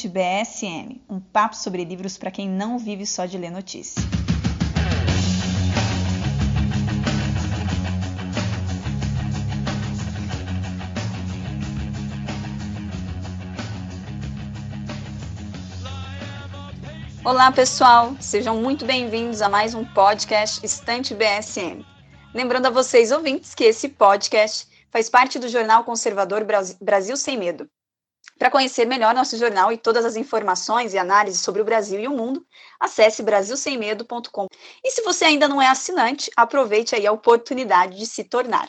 Estante BSM, um papo sobre livros para quem não vive só de ler notícias. Olá, pessoal! Sejam muito bem-vindos a mais um podcast Estante BSM. Lembrando a vocês, ouvintes, que esse podcast faz parte do jornal conservador Brasil Sem Medo. Para conhecer melhor nosso jornal e todas as informações e análises sobre o Brasil e o mundo, acesse brasilsemmedo.com. E se você ainda não é assinante, aproveite aí a oportunidade de se tornar.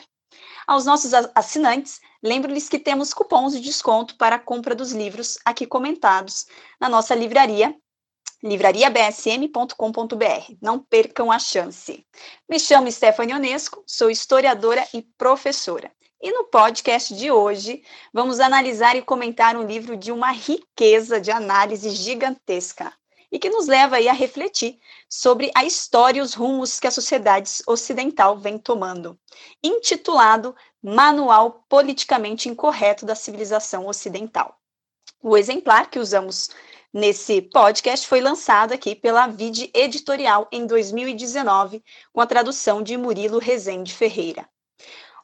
Aos nossos assinantes, lembro-lhes que temos cupons de desconto para a compra dos livros aqui comentados na nossa livraria livrariabsm.com.br. Não percam a chance. Me chamo Stephanie Onesco, sou historiadora e professora. E no podcast de hoje, vamos analisar e comentar um livro de uma riqueza de análise gigantesca e que nos leva a refletir sobre a história e os rumos que a sociedade ocidental vem tomando, intitulado Manual Politicamente Incorreto da Civilização Ocidental. O exemplar que usamos nesse podcast foi lançado aqui pela Vide Editorial em 2019, com a tradução de Murilo Rezende Ferreira.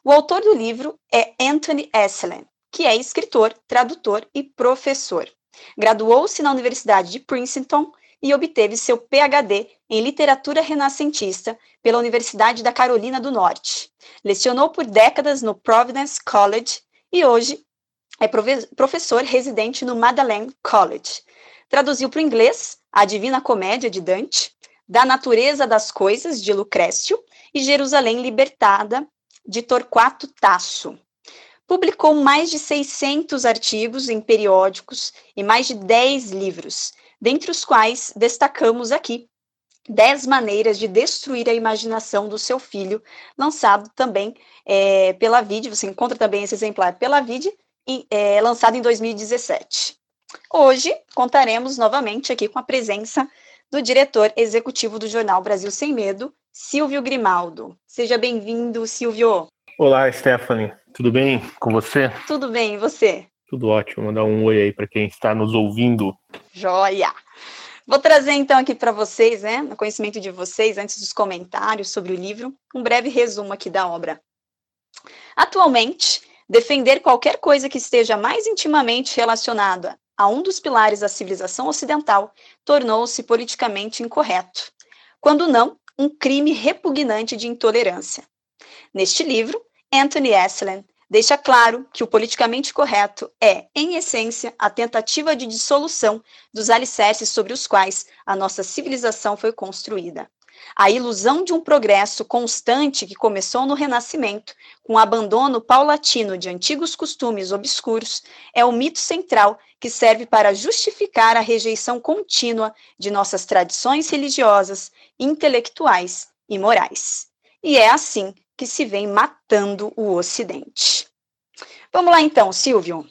O autor do livro é Anthony Esselen, que é escritor, tradutor e professor. Graduou-se na Universidade de Princeton e obteve seu PhD em literatura renascentista pela Universidade da Carolina do Norte. Lecionou por décadas no Providence College e hoje é professor residente no Magdalen College, Traduziu para o inglês A Divina Comédia de Dante, Da Natureza das Coisas de Lucrécio e Jerusalém Libertada de Torquato Tasso. Publicou mais de 600 artigos em periódicos e mais de 10 livros, dentre os quais destacamos aqui 10 maneiras de destruir a imaginação do seu filho, lançado também é, pela VID, você encontra também esse exemplar pela VID, e, é, lançado em 2017. Hoje contaremos novamente aqui com a presença do diretor executivo do jornal Brasil Sem Medo, Silvio Grimaldo. Seja bem-vindo, Silvio. Olá, Stephanie. Tudo bem com você? Tudo bem, e você? Tudo ótimo. Mandar um oi aí para quem está nos ouvindo. Joia! Vou trazer então aqui para vocês, né, no conhecimento de vocês, antes dos comentários sobre o livro, um breve resumo aqui da obra. Atualmente, defender qualquer coisa que esteja mais intimamente relacionada a um dos pilares da civilização ocidental, tornou-se politicamente incorreto, quando não, um crime repugnante de intolerância. Neste livro, Anthony Esselen deixa claro que o politicamente correto é, em essência, a tentativa de dissolução dos alicerces sobre os quais a nossa civilização foi construída. A ilusão de um progresso constante que começou no Renascimento, com o abandono paulatino de antigos costumes obscuros, é o mito central que serve para justificar a rejeição contínua de nossas tradições religiosas, intelectuais e morais. E é assim que se vem matando o Ocidente. Vamos lá então, Silvio.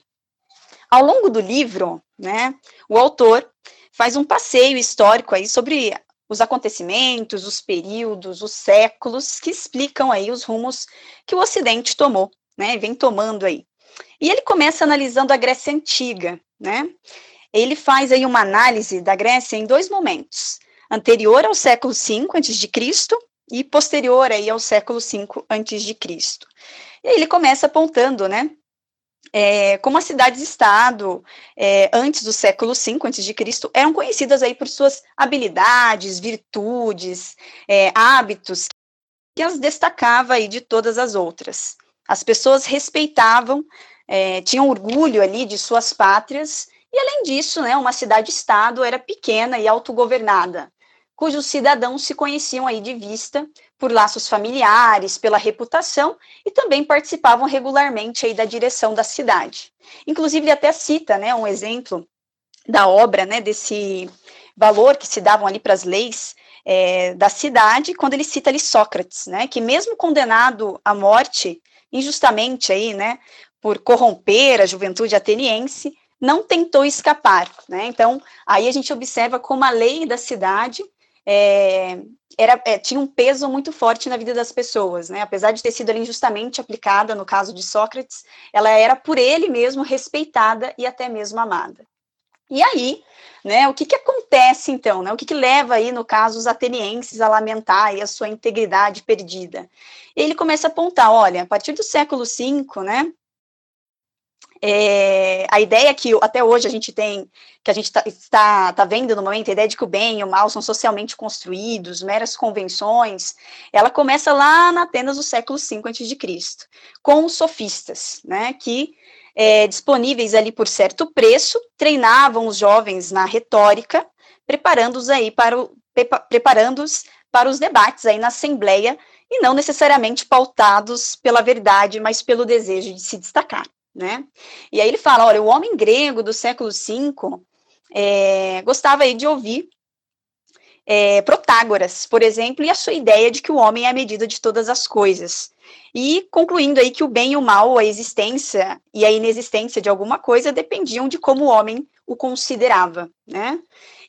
Ao longo do livro, né, o autor faz um passeio histórico aí sobre os acontecimentos, os períodos, os séculos que explicam aí os rumos que o Ocidente tomou, né, vem tomando aí. E ele começa analisando a Grécia Antiga, né? Ele faz aí uma análise da Grécia em dois momentos, anterior ao século V a.C. e posterior aí ao século V a.C. E aí ele começa apontando, né, é, como as cidades-estado, é, antes do século V a.C., eram conhecidas aí por suas habilidades, virtudes, é, hábitos, que as destacava aí de todas as outras. As pessoas respeitavam, é, tinham orgulho ali de suas pátrias, e além disso, né, uma cidade-estado era pequena e autogovernada, cujos cidadãos se conheciam aí de vista por laços familiares, pela reputação e também participavam regularmente aí da direção da cidade. Inclusive ele até cita, né, um exemplo da obra, né, desse valor que se davam ali para as leis é, da cidade, quando ele cita ali Sócrates, né, que mesmo condenado à morte injustamente aí, né, por corromper a juventude ateniense, não tentou escapar, né? Então, aí a gente observa como a lei da cidade é, era, é, tinha um peso muito forte na vida das pessoas, né? Apesar de ter sido injustamente aplicada no caso de Sócrates, ela era por ele mesmo respeitada e até mesmo amada. E aí, né, o que, que acontece então? Né, o que, que leva aí, no caso, os atenienses a lamentar aí a sua integridade perdida? Ele começa a apontar, olha, a partir do século V, né, é, a ideia que até hoje a gente tem, que a gente tá, está, tá vendo no momento, a ideia de que o bem e o mal são socialmente construídos, meras convenções, ela começa lá na Atenas do século V a.C., com os sofistas, né, que é, disponíveis ali por certo preço, treinavam os jovens na retórica, preparando-os aí para o, preparando-os para os debates aí na Assembleia, e não necessariamente pautados pela verdade, mas pelo desejo de se destacar, né? E aí ele fala, olha, o homem grego do século V é, gostava aí de ouvir é, Protágoras, por exemplo, e a sua ideia de que o homem é a medida de todas as coisas. E concluindo aí que o bem e o mal, a existência e a inexistência de alguma coisa dependiam de como o homem o considerava, né?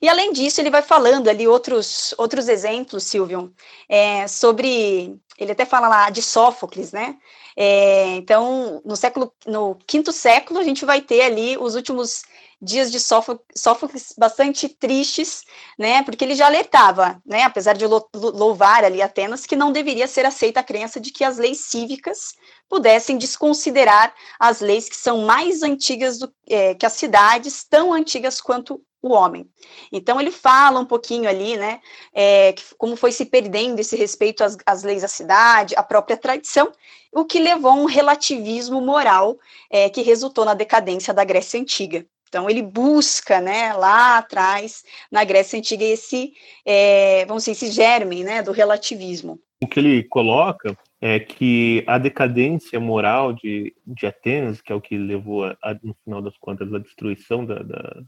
E além disso, ele vai falando ali outros, outros exemplos, Silvio, é, sobre. Ele até fala lá de Sófocles, né? É, então, no século, no quinto século, a gente vai ter ali os últimos dias de Sófocles bastante tristes, né, porque ele já alertava, né, apesar de louvar ali Atenas, que não deveria ser aceita a crença de que as leis cívicas pudessem desconsiderar as leis que são mais antigas do, é, que as cidades, tão antigas quanto o homem. Então ele fala um pouquinho ali, né, é, como foi se perdendo esse respeito às, às, leis da cidade, à própria tradição, o que levou a um relativismo moral é, que resultou na decadência da Grécia Antiga. Então, ele busca, né, lá atrás, na Grécia Antiga, esse, é, vamos dizer, esse germe, né, do relativismo. O que ele coloca é que a decadência moral de, de Atenas, que é o que levou, a, a, no final das contas, à destruição da, da,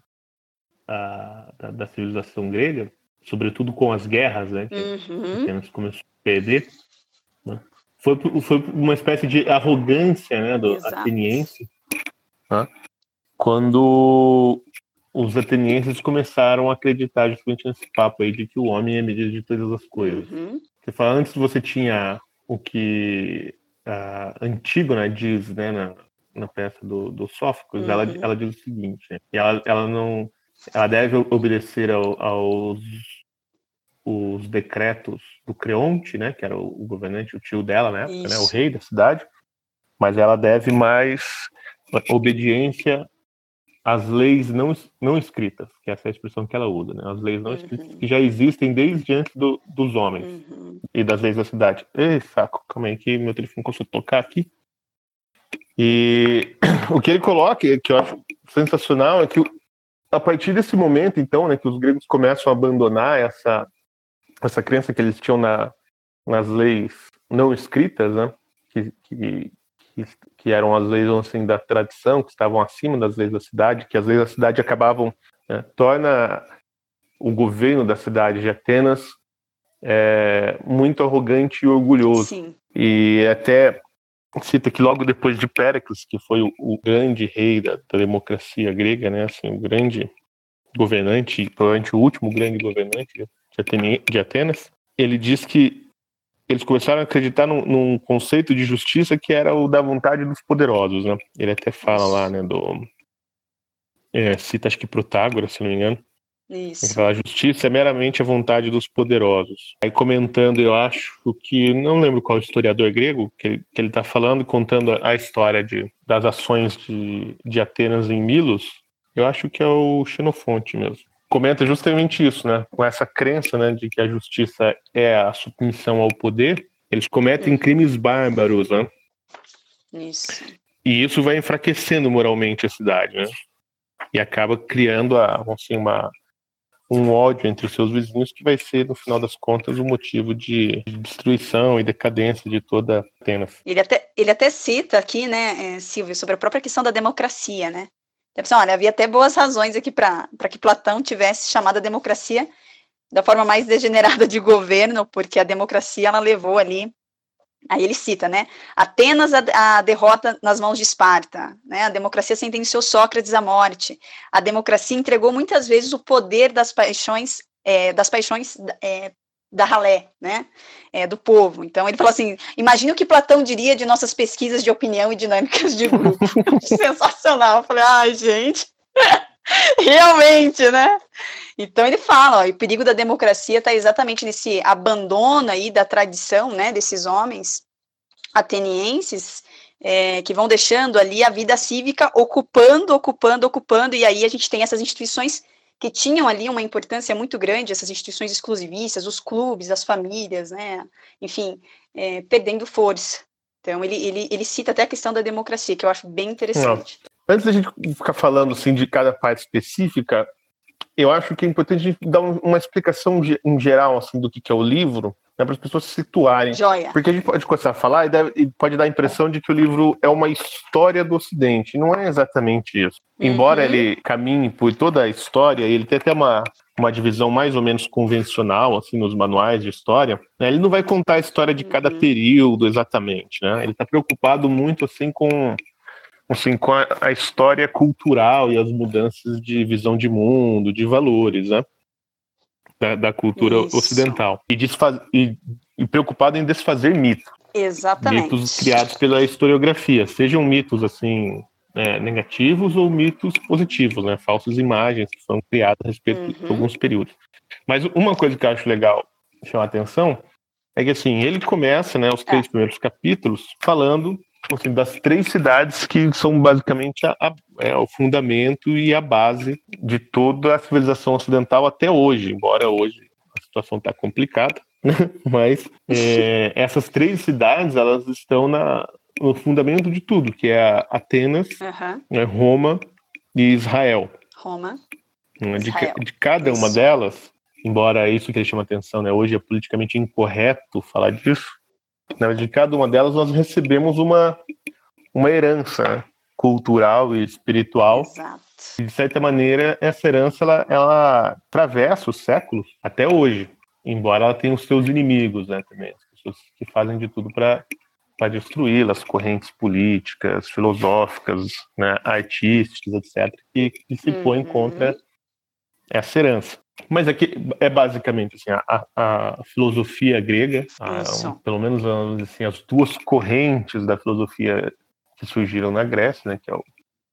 a, da, da, civilização grega, sobretudo com as guerras, né, que uhum. Atenas começou a perder, foi, foi uma espécie de arrogância né, do Exato. ateniense, né, quando os atenienses começaram a acreditar justamente nesse papo aí de que o homem é medida de todas as coisas. Uhum. Você fala, antes você tinha o que a Antígona diz, né, na, na peça do, do Sófocles, uhum. ela, ela diz o seguinte, né, ela, ela não, ela deve obedecer ao, aos os decretos do Creonte, né, que era o, o governante, o tio dela, né, né, o rei da cidade, mas ela deve mais obediência as leis não, não escritas, que essa é a expressão que ela usa, né? as leis não uhum. escritas que já existem desde antes do, dos homens uhum. e das leis da cidade. Ei, saco, calma aí que meu telefone começou a tocar aqui. E o que ele coloca, que eu acho sensacional, é que a partir desse momento, então, né, que os gregos começam a abandonar essa, essa crença que eles tinham na, nas leis não escritas, né, que, que, que, eram as leis assim, da tradição, que estavam acima das leis da cidade, que as leis da cidade acabavam, né, torna o governo da cidade de Atenas é, muito arrogante e orgulhoso. Sim. E até cita que logo depois de Péricles, que foi o, o grande rei da, da, democracia grega, né, assim, o grande governante, provavelmente o último grande governante de, Atenas, ele diz que eles começaram a acreditar num, num, conceito de justiça que era o da vontade dos poderosos, né? Ele até fala lá, né, do... É, cita acho que Protágoras, se não me engano. Isso. A justiça é meramente a vontade dos poderosos. Aí comentando, eu acho que, não lembro qual historiador grego que ele, que ele tá falando, contando a história de, das ações de, de Atenas em Milos, eu acho que é o Xenofonte mesmo comenta justamente isso, né? Com essa crença, né, de que a justiça é a submissão ao poder, eles cometem uhum. crimes bárbaros, né? Isso. E isso vai enfraquecendo moralmente a cidade, né? E acaba criando a, assim, uma, um ódio entre os seus vizinhos que vai ser, no final das contas, o um motivo de destruição e decadência de toda Atenas. Ele até, ele até cita aqui, né, eh, Silvio, sobre a própria questão da democracia, né? Então, olha, havia até boas razões aqui para que Platão tivesse chamado a democracia da forma mais degenerada de governo, porque a democracia ela levou ali, aí ele cita, né, apenas a, a derrota nas mãos de Esparta, né, a democracia sentenciou Sócrates à morte, a democracia entregou muitas vezes o poder das paixões, é, das paixões é, da ralé, né, é, do povo. Então ele falou assim, imagina o que Platão diria de nossas pesquisas de opinião e dinâmicas de grupo. Sensacional. Eu falei, ai, gente. Realmente, né? Então ele fala, ó, o perigo da democracia está exatamente nesse abandono aí da tradição, né, desses homens atenienses é, que vão deixando ali a vida cívica ocupando, ocupando, ocupando, e aí a gente tem essas instituições que tinham ali uma importância muito grande, essas instituições exclusivistas, os clubes, as famílias, né, enfim, é, perdendo força. Então ele, ele, ele cita até a questão da democracia, que eu acho bem interessante. Não. Antes da gente ficar falando assim de cada parte específica, eu acho que é importante a gente dar uma explicação em geral assim do que é o livro, né, para as pessoas se situarem. Joia. Porque a gente pode começar a falar e, deve, e, pode dar a impressão de que o livro é uma história do Ocidente. Não é exatamente isso. Uhum. Embora ele caminhe por toda a história, ele tem até uma, uma divisão mais ou menos convencional, assim, nos manuais de história, né, ele não vai contar a história de cada uhum. período exatamente, né? Ele está preocupado muito, assim, com assim, com a, a, história cultural e as mudanças de visão de mundo, de valores, né? Da, da cultura Isso. ocidental. E, desfaz, e, e, preocupado em desfazer mitos. Exatamente. Mitos criados pela historiografia, sejam mitos assim é, negativos ou mitos positivos, né? Falsas imagens que são criadas a respeito uhum. de alguns períodos. Mas uma coisa que eu acho legal chamar a atenção é que assim ele começa, né, os três é. primeiros capítulos falando assim, das três cidades que são basicamente a, a, é, o fundamento e a base de toda a civilização ocidental até hoje, embora hoje a situação está complicada, né? mas é, essas três cidades elas estão na, no fundamento de tudo, que é Atenas, uhum. né, Roma e Israel. Roma. Né, de, de cada uma delas, embora isso que ele chama atenção, né, hoje é politicamente incorreto falar disso, né? De cada uma delas nós recebemos uma, uma herança cultural e espiritual. Exato. E, de certa maneira, essa herança ela, ela atravessa os séculos até hoje, embora ela tenha os seus inimigos né, também, as pessoas que fazem de tudo para para destruí-las, correntes políticas, filosóficas, né, artísticas, etc., que, que se põem uhum. contra essa herança. Mas aqui é basicamente assim, a, a filosofia grega, a, pelo menos assim, as duas correntes da filosofia que surgiram na Grécia, né, que é o,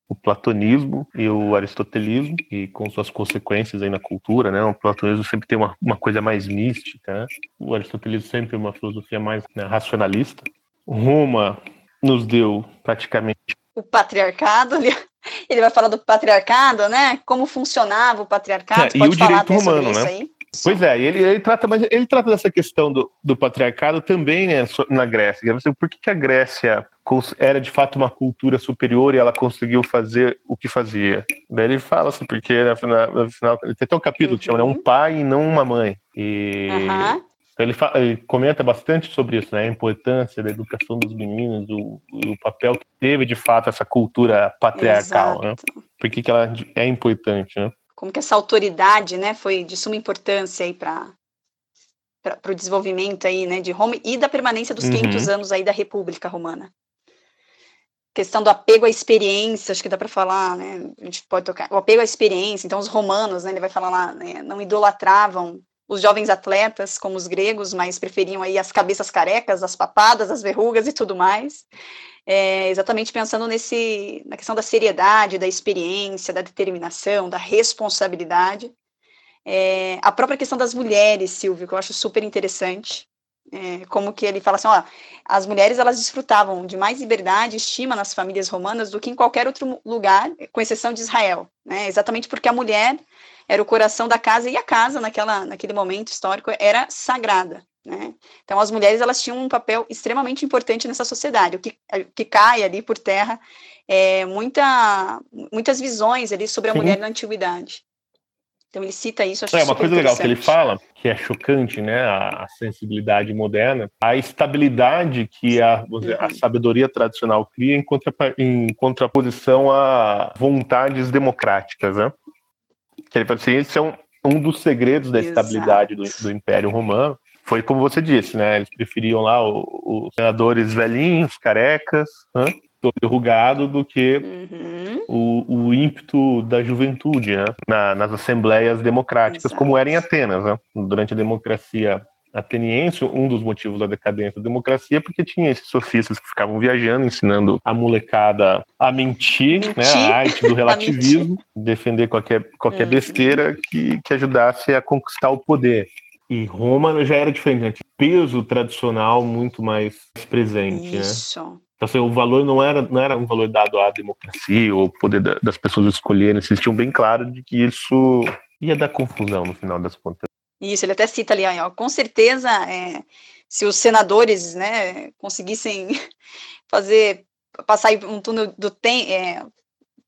o platonismo e o aristotelismo, e com suas consequências aí na cultura, né? O platonismo sempre tem uma, uma coisa mais mística, né? o aristotelismo sempre uma filosofia mais né, racionalista. Roma nos deu praticamente o patriarcado, ele vai falar do patriarcado, né? Como funcionava o patriarcado. É, e o direito romano, né? Aí? Pois é, ele, ele, trata, mas ele trata dessa questão do, do patriarcado também né, na Grécia. Por que, que a Grécia era de fato uma cultura superior e ela conseguiu fazer o que fazia? Daí ele fala assim, porque no final, no final tem até um capítulo uhum. que chama né, Um pai e não uma mãe. E uhum. Então, ele, fala, ele, comenta bastante sobre isso, né? A importância da educação dos meninos, o, o papel que teve de fato essa cultura patriarcal, né? Por que, que ela é importante, né? Como que essa autoridade, né, foi de suma importância aí para para o desenvolvimento aí, né, de Roma e da permanência dos 500 uhum. anos aí da República Romana. Questão do apego à experiência, acho que dá para falar, né? A gente pode tocar o apego à experiência. Então, os romanos, né? Ele vai falar lá, né, não idolatravam os jovens atletas, como os gregos, mas preferiam aí as cabeças carecas, as papadas, as verrugas e tudo mais. É, exatamente pensando nesse, na questão da seriedade, da experiência, da determinação, da responsabilidade. É, a própria questão das mulheres, Silvio, que eu acho super interessante. É, como que ele fala assim, ó, as mulheres elas desfrutavam de mais liberdade e estima nas famílias romanas do que em qualquer outro lugar, com exceção de Israel, né? Exatamente porque a mulher era o coração da casa e a casa naquela, naquele momento histórico era sagrada. Né? Então as mulheres elas tinham um papel extremamente importante nessa sociedade. O que, o que cai ali por terra é muita, muitas visões ali sobre a Sim. mulher na antiguidade. Então ele cita isso. é uma coisa legal que ele fala, que é chocante, né, a, a sensibilidade moderna, a estabilidade que a, a sabedoria tradicional cria em, contra, em contraposição a vontades democráticas, né? Que ele fala assim, esse é um, um dos segredos da Exato. estabilidade do, do, Império Romano. Foi como você disse, né? Eles preferiam lá os senadores velhinhos, carecas, né? todo derrugado, do que uhum. o, o, ímpeto da juventude, né? Na, nas assembleias democráticas, Exato. como era em Atenas, né? Durante a democracia ateniense, um dos motivos da decadência da democracia, porque tinha esses sofistas que ficavam viajando, ensinando a molecada a mentir, mentir. né, a arte do relativismo, defender qualquer, qualquer uhum. besteira que, que ajudasse a conquistar o poder. E Roma já era diferente, né? peso tradicional muito mais presente, né? Isso. né? Então, assim, o valor não era, não era um valor dado à democracia ou poder das pessoas escolherem, eles tinham bem claro de que isso ia dar confusão no final das contas. Isso, ele até cita ali, ó, com certeza, é, se os senadores né, conseguissem fazer, passar um túnel do tempo, é,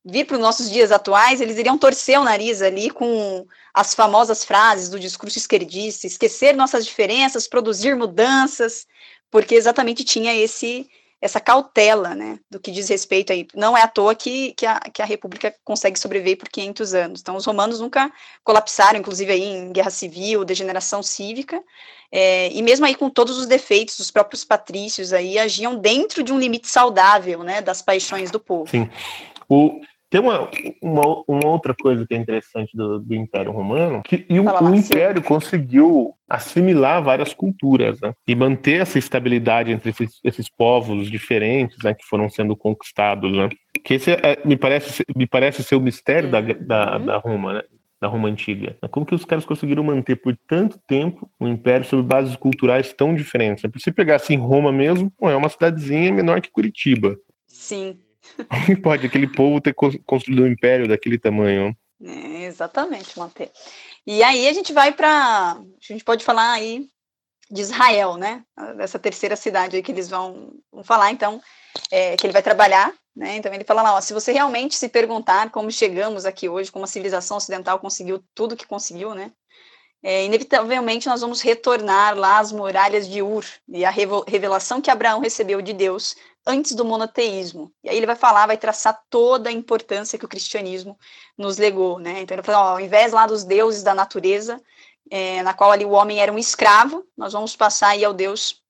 vir para os nossos dias atuais, eles iriam torcer o nariz ali com as famosas frases do discurso esquerdista, esquecer nossas diferenças, produzir mudanças, porque exatamente tinha esse essa cautela, né, do que diz respeito aí. Não é à toa que, que, a, que a República consegue sobreviver por 500 anos. Então, os romanos nunca colapsaram, inclusive aí em guerra civil, degeneração cívica, é, e mesmo aí com todos os defeitos, os próprios patrícios aí agiam dentro de um limite saudável, né, das paixões do povo. Sim. O, tem uma, uma, uma, outra coisa que é interessante do, do Império Romano, que e o, o Império conseguiu assimilar várias culturas né, e manter essa estabilidade entre esses, esses povos diferentes né, que foram sendo conquistados. Né. Que esse é, me, parece, me parece ser o mistério da, da, uhum. da Roma, né, da Roma antiga. Como que os caras conseguiram manter por tanto tempo um império sobre bases culturais tão diferentes? Se pegasse em Roma mesmo, é uma cidadezinha menor que Curitiba. Sim. Como pode aquele povo ter construído um império daquele tamanho? É, exatamente, manter. E aí a gente vai para. A gente pode falar aí de Israel, né? Dessa terceira cidade aí que eles vão, vão falar, então, é, que ele vai trabalhar, né? Então ele fala lá, ó, se você realmente se perguntar como chegamos aqui hoje, como a civilização ocidental conseguiu tudo que conseguiu, né? É, inevitavelmente nós vamos retornar lá às muralhas de Ur e a revelação que Abraão recebeu de Deus antes do monoteísmo. E aí ele vai falar, vai traçar toda a importância que o cristianismo nos legou, né? Então ele fala, ó, ao invés lá dos deuses da natureza, é, na qual ali o homem era um escravo, nós vamos passar aí ao Deus,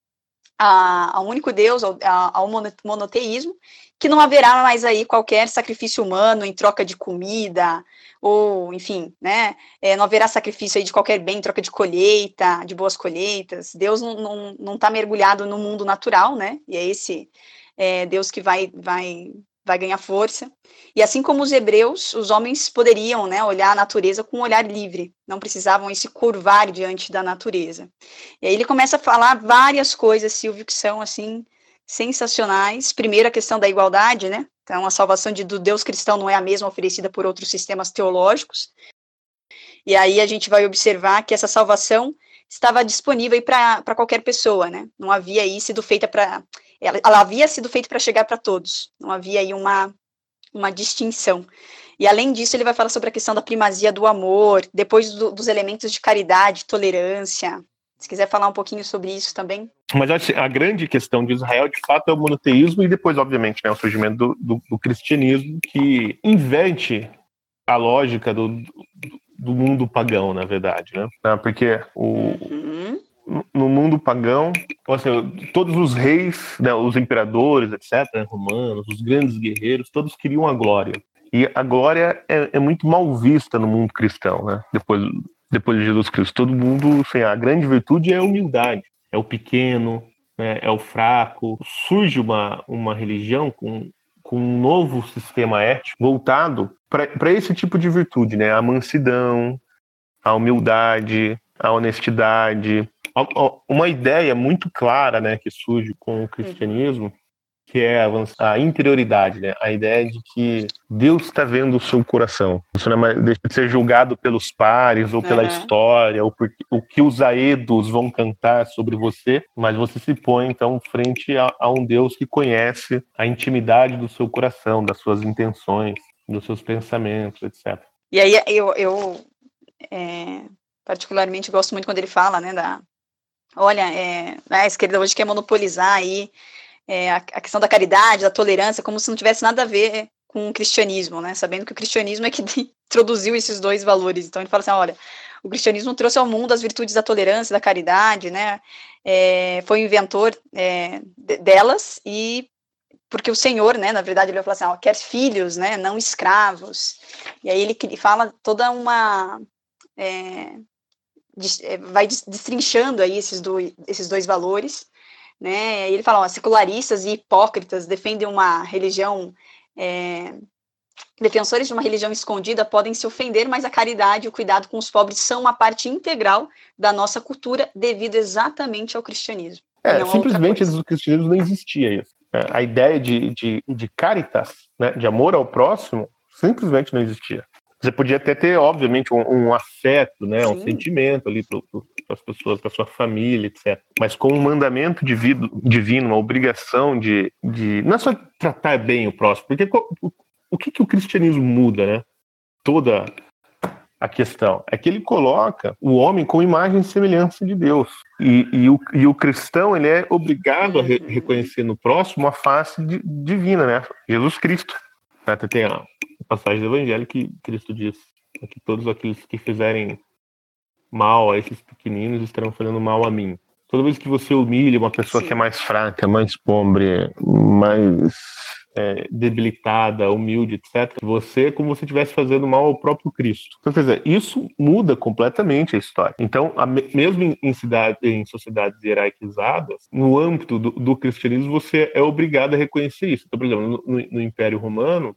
a, ao único Deus, ao, ao monoteísmo, que não haverá mais aí qualquer sacrifício humano em troca de comida, ou, enfim, né, é, não haverá sacrifício aí de qualquer bem em troca de colheita, de boas colheitas, Deus não está não, não tá mergulhado no mundo natural, né, e é esse é, Deus que vai, vai, vai ganhar força. E assim como os hebreus, os homens poderiam né, olhar a natureza com um olhar livre, não precisavam se curvar diante da natureza. E aí ele começa a falar várias coisas, Silvio, que são assim sensacionais. Primeiro, a questão da igualdade, né? Então, a salvação de, do Deus cristão não é a mesma oferecida por outros sistemas teológicos. E aí a gente vai observar que essa salvação estava disponível para qualquer pessoa, né? Não havia aí sido feita para ela, ela havia sido feita para chegar para todos, não havia aí uma, uma distinção. E além disso, ele vai falar sobre a questão da primazia do amor, depois do, dos elementos de caridade, tolerância. Se quiser falar um pouquinho sobre isso também. Mas acho a grande questão de Israel, de fato, é o monoteísmo e depois, obviamente, né, o surgimento do, do, do cristianismo, que inverte a lógica do, do mundo pagão, na verdade, né? Porque o, uhum no mundo pagão, assim, todos os reis, né, os imperadores, etc., romanos, os grandes guerreiros, todos queriam a glória. E a glória é, é muito mal vista no mundo cristão, né? Depois, depois de Jesus Cristo, todo mundo, assim, a grande virtude é a humildade, é o pequeno, né, é o fraco. Surge uma, uma religião com, com um novo sistema ético voltado para esse tipo de virtude, né? A mansidão, a humildade, a honestidade, uma ideia muito clara, né, que surge com o cristianismo, que é a interioridade, né? A ideia de que Deus está vendo o seu coração. Você não é deixa de ser julgado pelos pares ou pela uhum. história ou por o que os aedos vão cantar sobre você, mas você se põe então frente a, a um Deus que conhece a intimidade do seu coração, das suas intenções, dos seus pensamentos, etc. E aí eu, eu é, particularmente gosto muito quando ele fala, né, da olha, é, a esquerda hoje quer monopolizar aí é, a, a, questão da caridade, da tolerância, como se não tivesse nada a ver com o cristianismo, né? Sabendo que o cristianismo é que introduziu esses dois valores. Então ele fala assim, olha, o cristianismo trouxe ao mundo as virtudes da tolerância, da caridade, né? É, foi o inventor é, delas e porque o Senhor, né, na verdade, ele vai falar assim, ó, quer filhos, né, não escravos. E aí ele fala toda uma é, vai destrinchando aí esses dois, esses dois valores, né? E ele fala, ó, secularistas e hipócritas defendem uma religião é, defensores de uma religião escondida podem se ofender, mas a caridade e o cuidado com os pobres são uma parte integral da nossa cultura devido exatamente ao cristianismo. É, simplesmente o cristianismo não existia isso. É, a ideia de, de, de caritas, né, de amor ao próximo, simplesmente não existia. Você podia até ter, obviamente, um, um afeto, né, um sentimento ali para as pessoas, para sua família, etc. Mas com um mandamento divino, divino, uma obrigação de, de não é só tratar bem o próximo, porque o, o que, que o cristianismo muda, né? Toda a questão é que ele coloca o homem com imagem e semelhança de Deus. E, e, o, e o cristão ele é obrigado a re, reconhecer no próximo a face de, divina, né? Jesus Cristo. Até tem a passagem do Evangelho que Cristo diz que todos aqueles que fizerem mal a esses pequeninos estarão fazendo mal a mim. Toda vez que você humilha uma pessoa Sim. que é mais fraca, mais pobre, mais é, debilitada, humilde, etc., você é como se estivesse fazendo mal ao próprio Cristo. Então, quer dizer, isso muda completamente a história. Então, a, mesmo em, em, cidade, em sociedades hierarquizadas, no âmbito do, do, cristianismo, você é obrigado a reconhecer isso. Então, por exemplo, no, no Império Romano,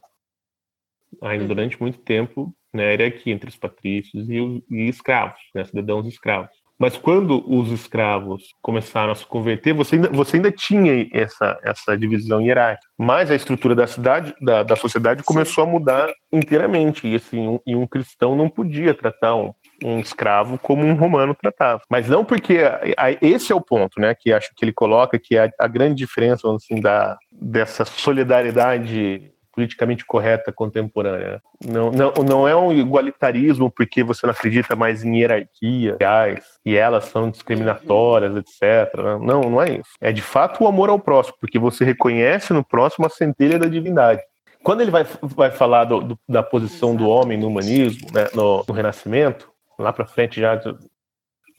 ainda durante muito tempo, né, era aqui entre os patrícios e, e escravos, né, cidadãos escravos. Mas quando os escravos começaram a se converter, você ainda, você ainda tinha essa, essa divisão hierárquica. Mas a estrutura da cidade, da, da sociedade começou a mudar inteiramente. E, assim, um, e um cristão não podia tratar um, um escravo como um romano tratava. Mas não porque a, a, esse é o ponto, né, que acho que ele coloca que a, a grande diferença assim da dessa solidariedade politicamente correta contemporânea. Não, não, não é um igualitarismo porque você não acredita mais em hierarquias e elas são discriminatórias, etc. Não, não é isso. É de fato o amor ao próximo, porque você reconhece no próximo a centelha da divindade. Quando ele vai, vai falar do, do, da posição do homem no humanismo, né, no, no Renascimento, lá para frente já do,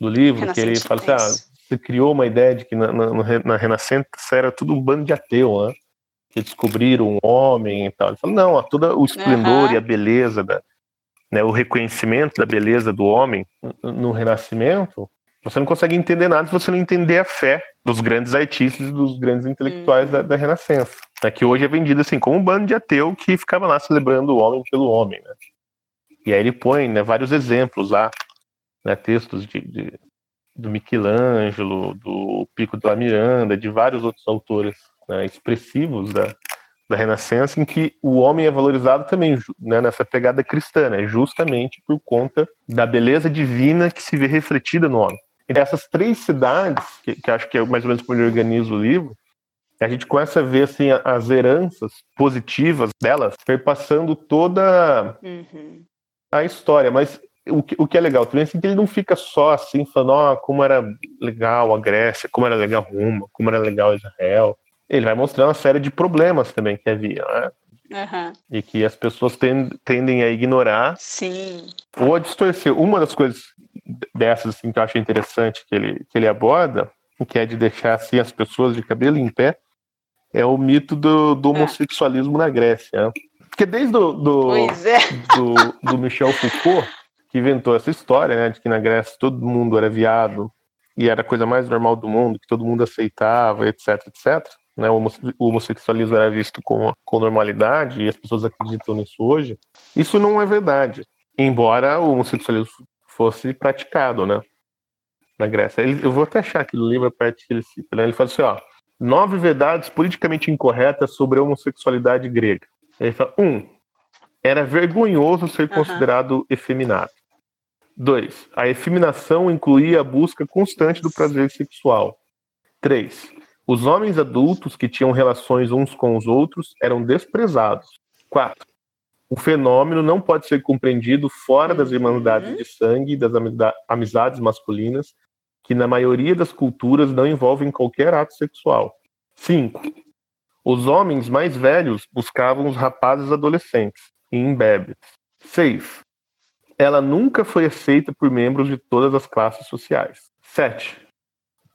do livro, que ele fala assim, ah, você criou uma ideia de que na, na, na Renascença era tudo um bando de ateu, né? Que descobriram um homem e tal. Ele falou, não, todo o esplendor uhum. e a beleza, da, né, o reconhecimento da beleza do homem no Renascimento, você não consegue entender nada se você não entender a fé dos grandes artistas e dos grandes intelectuais uhum. da, da, Renascença. Né, que hoje é vendido assim como um bando de ateu que ficava lá celebrando o homem pelo homem. Né? E aí ele põe né, vários exemplos lá, né, textos de, de, do Michelangelo, do Pico da Miranda, de vários outros autores né, expressivos da, da Renascença, em que o homem é valorizado também né, nessa pegada cristã, né, justamente por conta da beleza divina que se vê refletida no homem. E essas três cidades, que, que acho que é mais ou menos como ele organiza o livro, a gente começa a ver assim, as heranças positivas delas perpassando toda uhum. a história. Mas o que, o que é legal também é assim, que ele não fica só assim falando oh, como era legal a Grécia, como era legal Roma, como era legal Israel ele vai mostrando uma série de problemas também que havia, né? Uhum. E que as pessoas tendem a ignorar Sim. ou a distorcer. Uma das coisas dessas assim, que eu acho interessante que ele, que ele aborda, que é de deixar assim, as pessoas de cabelo em pé, é o mito do, do é. homossexualismo na Grécia. Né? Porque desde o, do, é. do, do Michel Foucault, que inventou essa história, né, de que na Grécia todo mundo era viado e era a coisa mais normal do mundo, que todo mundo aceitava, etc, etc né, o homossexualismo era visto com, com normalidade e as pessoas acreditam nisso hoje, isso não é verdade. Embora o homossexualismo fosse praticado, né? Na Grécia. Ele, eu vou até achar aqui no livro a parte que ele cita. Né? Ele fala assim: ó, nove verdades politicamente incorretas sobre a homossexualidade grega. Ele fala: um, era vergonhoso ser considerado efeminado. Dois, a efeminação incluía a busca constante do prazer sexual. Três, os homens adultos que tinham relações uns com os outros eram desprezados. 4. O fenômeno não pode ser compreendido fora das irmandades uhum. de sangue e das amizades masculinas, que na maioria das culturas não envolvem qualquer ato sexual. 5. Os homens mais velhos buscavam os rapazes adolescentes e imbebes. 6. Ela nunca foi aceita por membros de todas as classes sociais. 7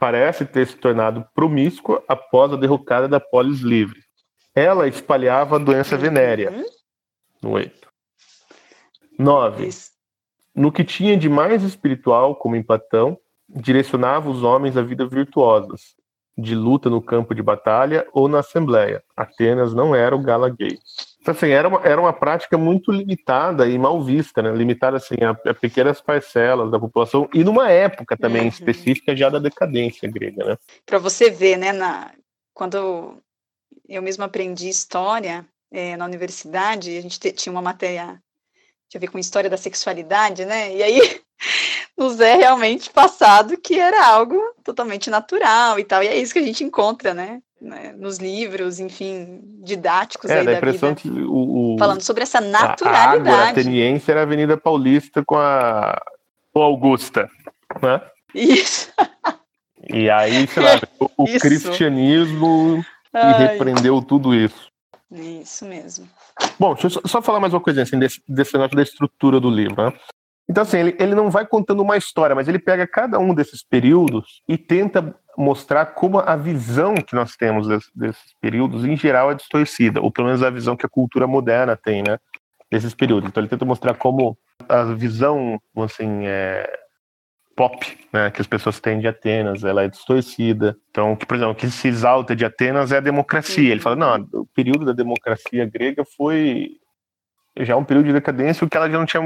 parece ter se tornado promíscua após a derrocada da polis livre. Ela espalhava a doença venérea. No 8. 9. no que tinha de mais espiritual, como em Platão, direcionava os homens a vidas virtuosas, de luta no campo de batalha ou na assembleia. Atenas não era o gala gay. Então, assim, era uma, era uma prática muito limitada e mal vista, né? limitada assim, a, a pequenas parcelas da população e numa época também uhum. específica já da decadência grega. Né? Para você ver, né, na, quando eu mesmo aprendi história é, na universidade, a gente tinha uma matéria tinha a ver com história da sexualidade, né? E aí nos é realmente passado que era algo totalmente natural e tal. E é isso que a gente encontra, né? Né nos livros, enfim, didáticos é, aí da, da impressão vida. Que o, o, Falando sobre essa naturalidade. A, a ateniense era a Avenida Paulista com a, com Augusta, né? Isso. E aí, sei lá, o, o cristianismo Ai. repreendeu tudo isso. Isso mesmo. Bom, deixa eu só falar mais uma coisa assim, desse, desse negócio da estrutura do livro. Né? Então, assim, ele, ele não vai contando uma história, mas ele pega cada um desses períodos e tenta mostrar como a visão que nós temos desses, períodos, em geral, é distorcida, ou pelo menos a visão que a cultura moderna tem, né? Desses períodos. Então, ele tenta mostrar como a visão, assim, é, pop, né, que as pessoas têm de Atenas, ela é distorcida. Então, que, por exemplo, o que se exalta de Atenas é a democracia. Ele fala, não, o período da democracia grega foi já um período de decadência, o que ela já não tinha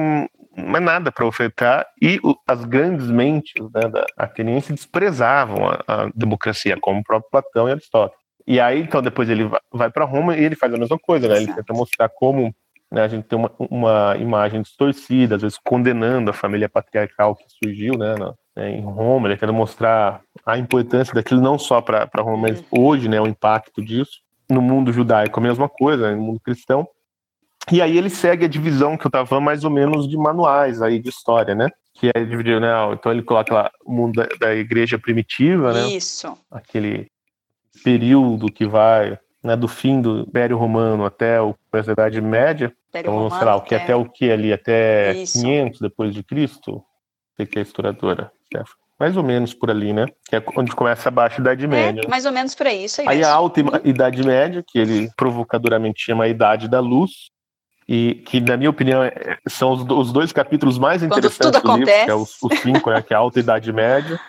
mais nada para ofertar, e as grandes mentes né, da ateniense desprezavam a, a, democracia, como o próprio Platão e Aristóteles. E aí, então, depois ele vai, vai para Roma e ele faz a mesma coisa, né? Ele tenta mostrar como né, a gente tem uma, uma imagem distorcida, às vezes condenando a família patriarcal que surgiu né, na, né, em Roma, ele tenta mostrar a importância daquilo não só para Roma, mas hoje, né, o impacto disso. No mundo judaico, a mesma coisa, né, no mundo cristão. E aí ele segue a divisão que eu estava mais ou menos de manuais aí de história, né? Que é dividir, né? Então ele coloca lá o mundo da, da igreja primitiva, né? Isso. Aquele período que vai né, do fim do Império Romano até o, a Idade Média. Império então, Romano, sei lá, o que até o que ali? Até Isso. 500 depois de Cristo? Você que é historiadora, mais ou menos por ali, né? Que é onde começa a Baixa Idade é, Média. É, mais ou menos por aí, isso aí. Aí mesmo. a Alta Idade Média, que ele provocadoramente chama a Idade da Luz, e que, na minha opinião, é, são os, os dois capítulos mais interessantes do livro, que é os, os cinco, né, que é a Alta Idade Média,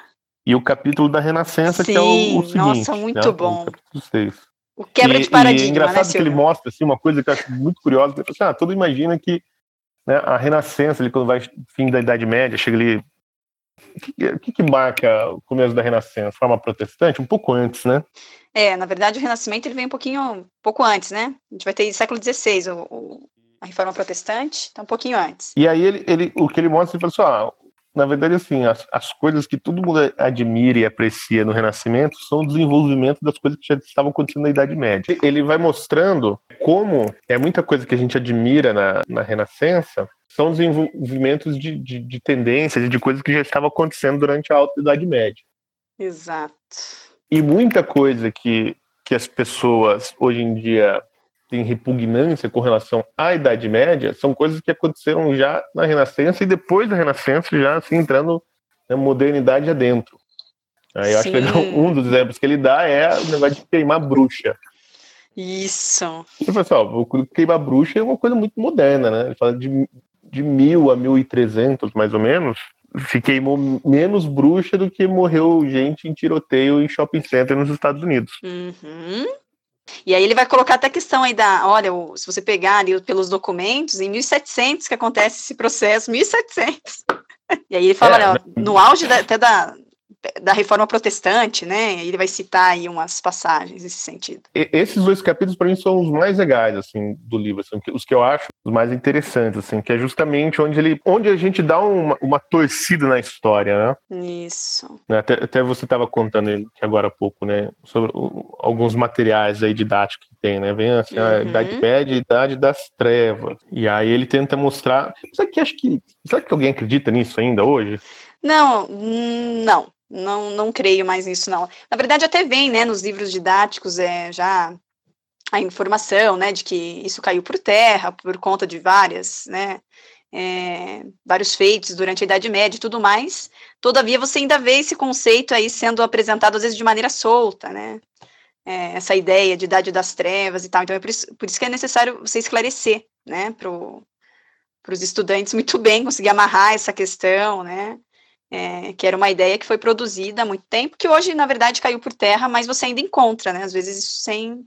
e o capítulo da Renascença, Sim, que é o, o seguinte. Nossa, muito né, bom. O. O quebra e, de paradigma. E é engraçado né, que ele mostra assim, uma coisa que eu acho muito curiosa. Ele assim, ah, todo imagina que né, a Renascença, ali, quando vai fim da Idade Média, chega ali. O que, que, que marca o começo da Renascença? Forma protestante? Um pouco antes, né? É, na verdade, o Renascimento ele vem um pouquinho, um pouco antes, né? A gente vai ter século XVI, o, a Reforma Protestante, então um pouquinho antes. E aí ele, ele o que ele mostra, ele fala assim, na verdade, assim, as, as coisas que todo mundo admira e aprecia no Renascimento são o desenvolvimento das coisas que já estavam acontecendo na Idade Média. Ele vai mostrando como é muita coisa que a gente admira na, na Renascença são desenvolvimentos de, de, de tendências e de coisas que já estavam acontecendo durante a Alta Idade Média. Exato. E muita coisa que, que as pessoas hoje em dia tem repugnância com relação à Idade Média são coisas que aconteceram já na Renascença e depois da Renascença já assim entrando na modernidade adentro. Aí eu Sim. acho que um dos exemplos que ele dá é o negócio de queimar bruxa. Isso. E pessoal, queimar bruxa é uma coisa muito moderna, né? Ele fala de, de mil a mil e trezentos, mais ou menos, se queimou menos bruxa do que morreu gente em tiroteio em shopping center nos Estados Unidos. Uhum. E aí ele vai colocar até a questão aí da, olha, se você pegar ali pelos documentos, em 1700 que acontece esse processo, 1700. E aí ele fala, é, olha, no auge da, até da, da reforma protestante, né? Ele vai citar aí umas passagens nesse sentido. Esses dois capítulos para mim são os mais legais assim do livro, assim, os que eu acho os mais interessantes, assim, que é justamente onde ele, onde a gente dá uma, uma torcida na história, né? Isso. Né, até, até você estava contando agora há pouco, né, sobre alguns materiais aí didáticos que tem, né? Vem assim, uhum. a idade média a idade das trevas. E aí ele tenta mostrar. Será que acho que será que alguém acredita nisso ainda hoje? Não, não. Não, não creio mais nisso, não. Na verdade, até vem, né, nos livros didáticos, é, já a informação, né, de que isso caiu por terra por conta de várias, né, é, vários feitos durante a Idade Média e tudo mais. Todavia, você ainda vê esse conceito aí sendo apresentado, às vezes, de maneira solta, né, é, essa ideia de Idade das Trevas e tal. Então, é por isso, por isso que é necessário você esclarecer, né, pro, os estudantes muito bem conseguir amarrar essa questão, né? É, que era uma ideia que foi produzida há muito tempo, que hoje, na verdade, caiu por terra, mas você ainda encontra, né? Às vezes isso sem,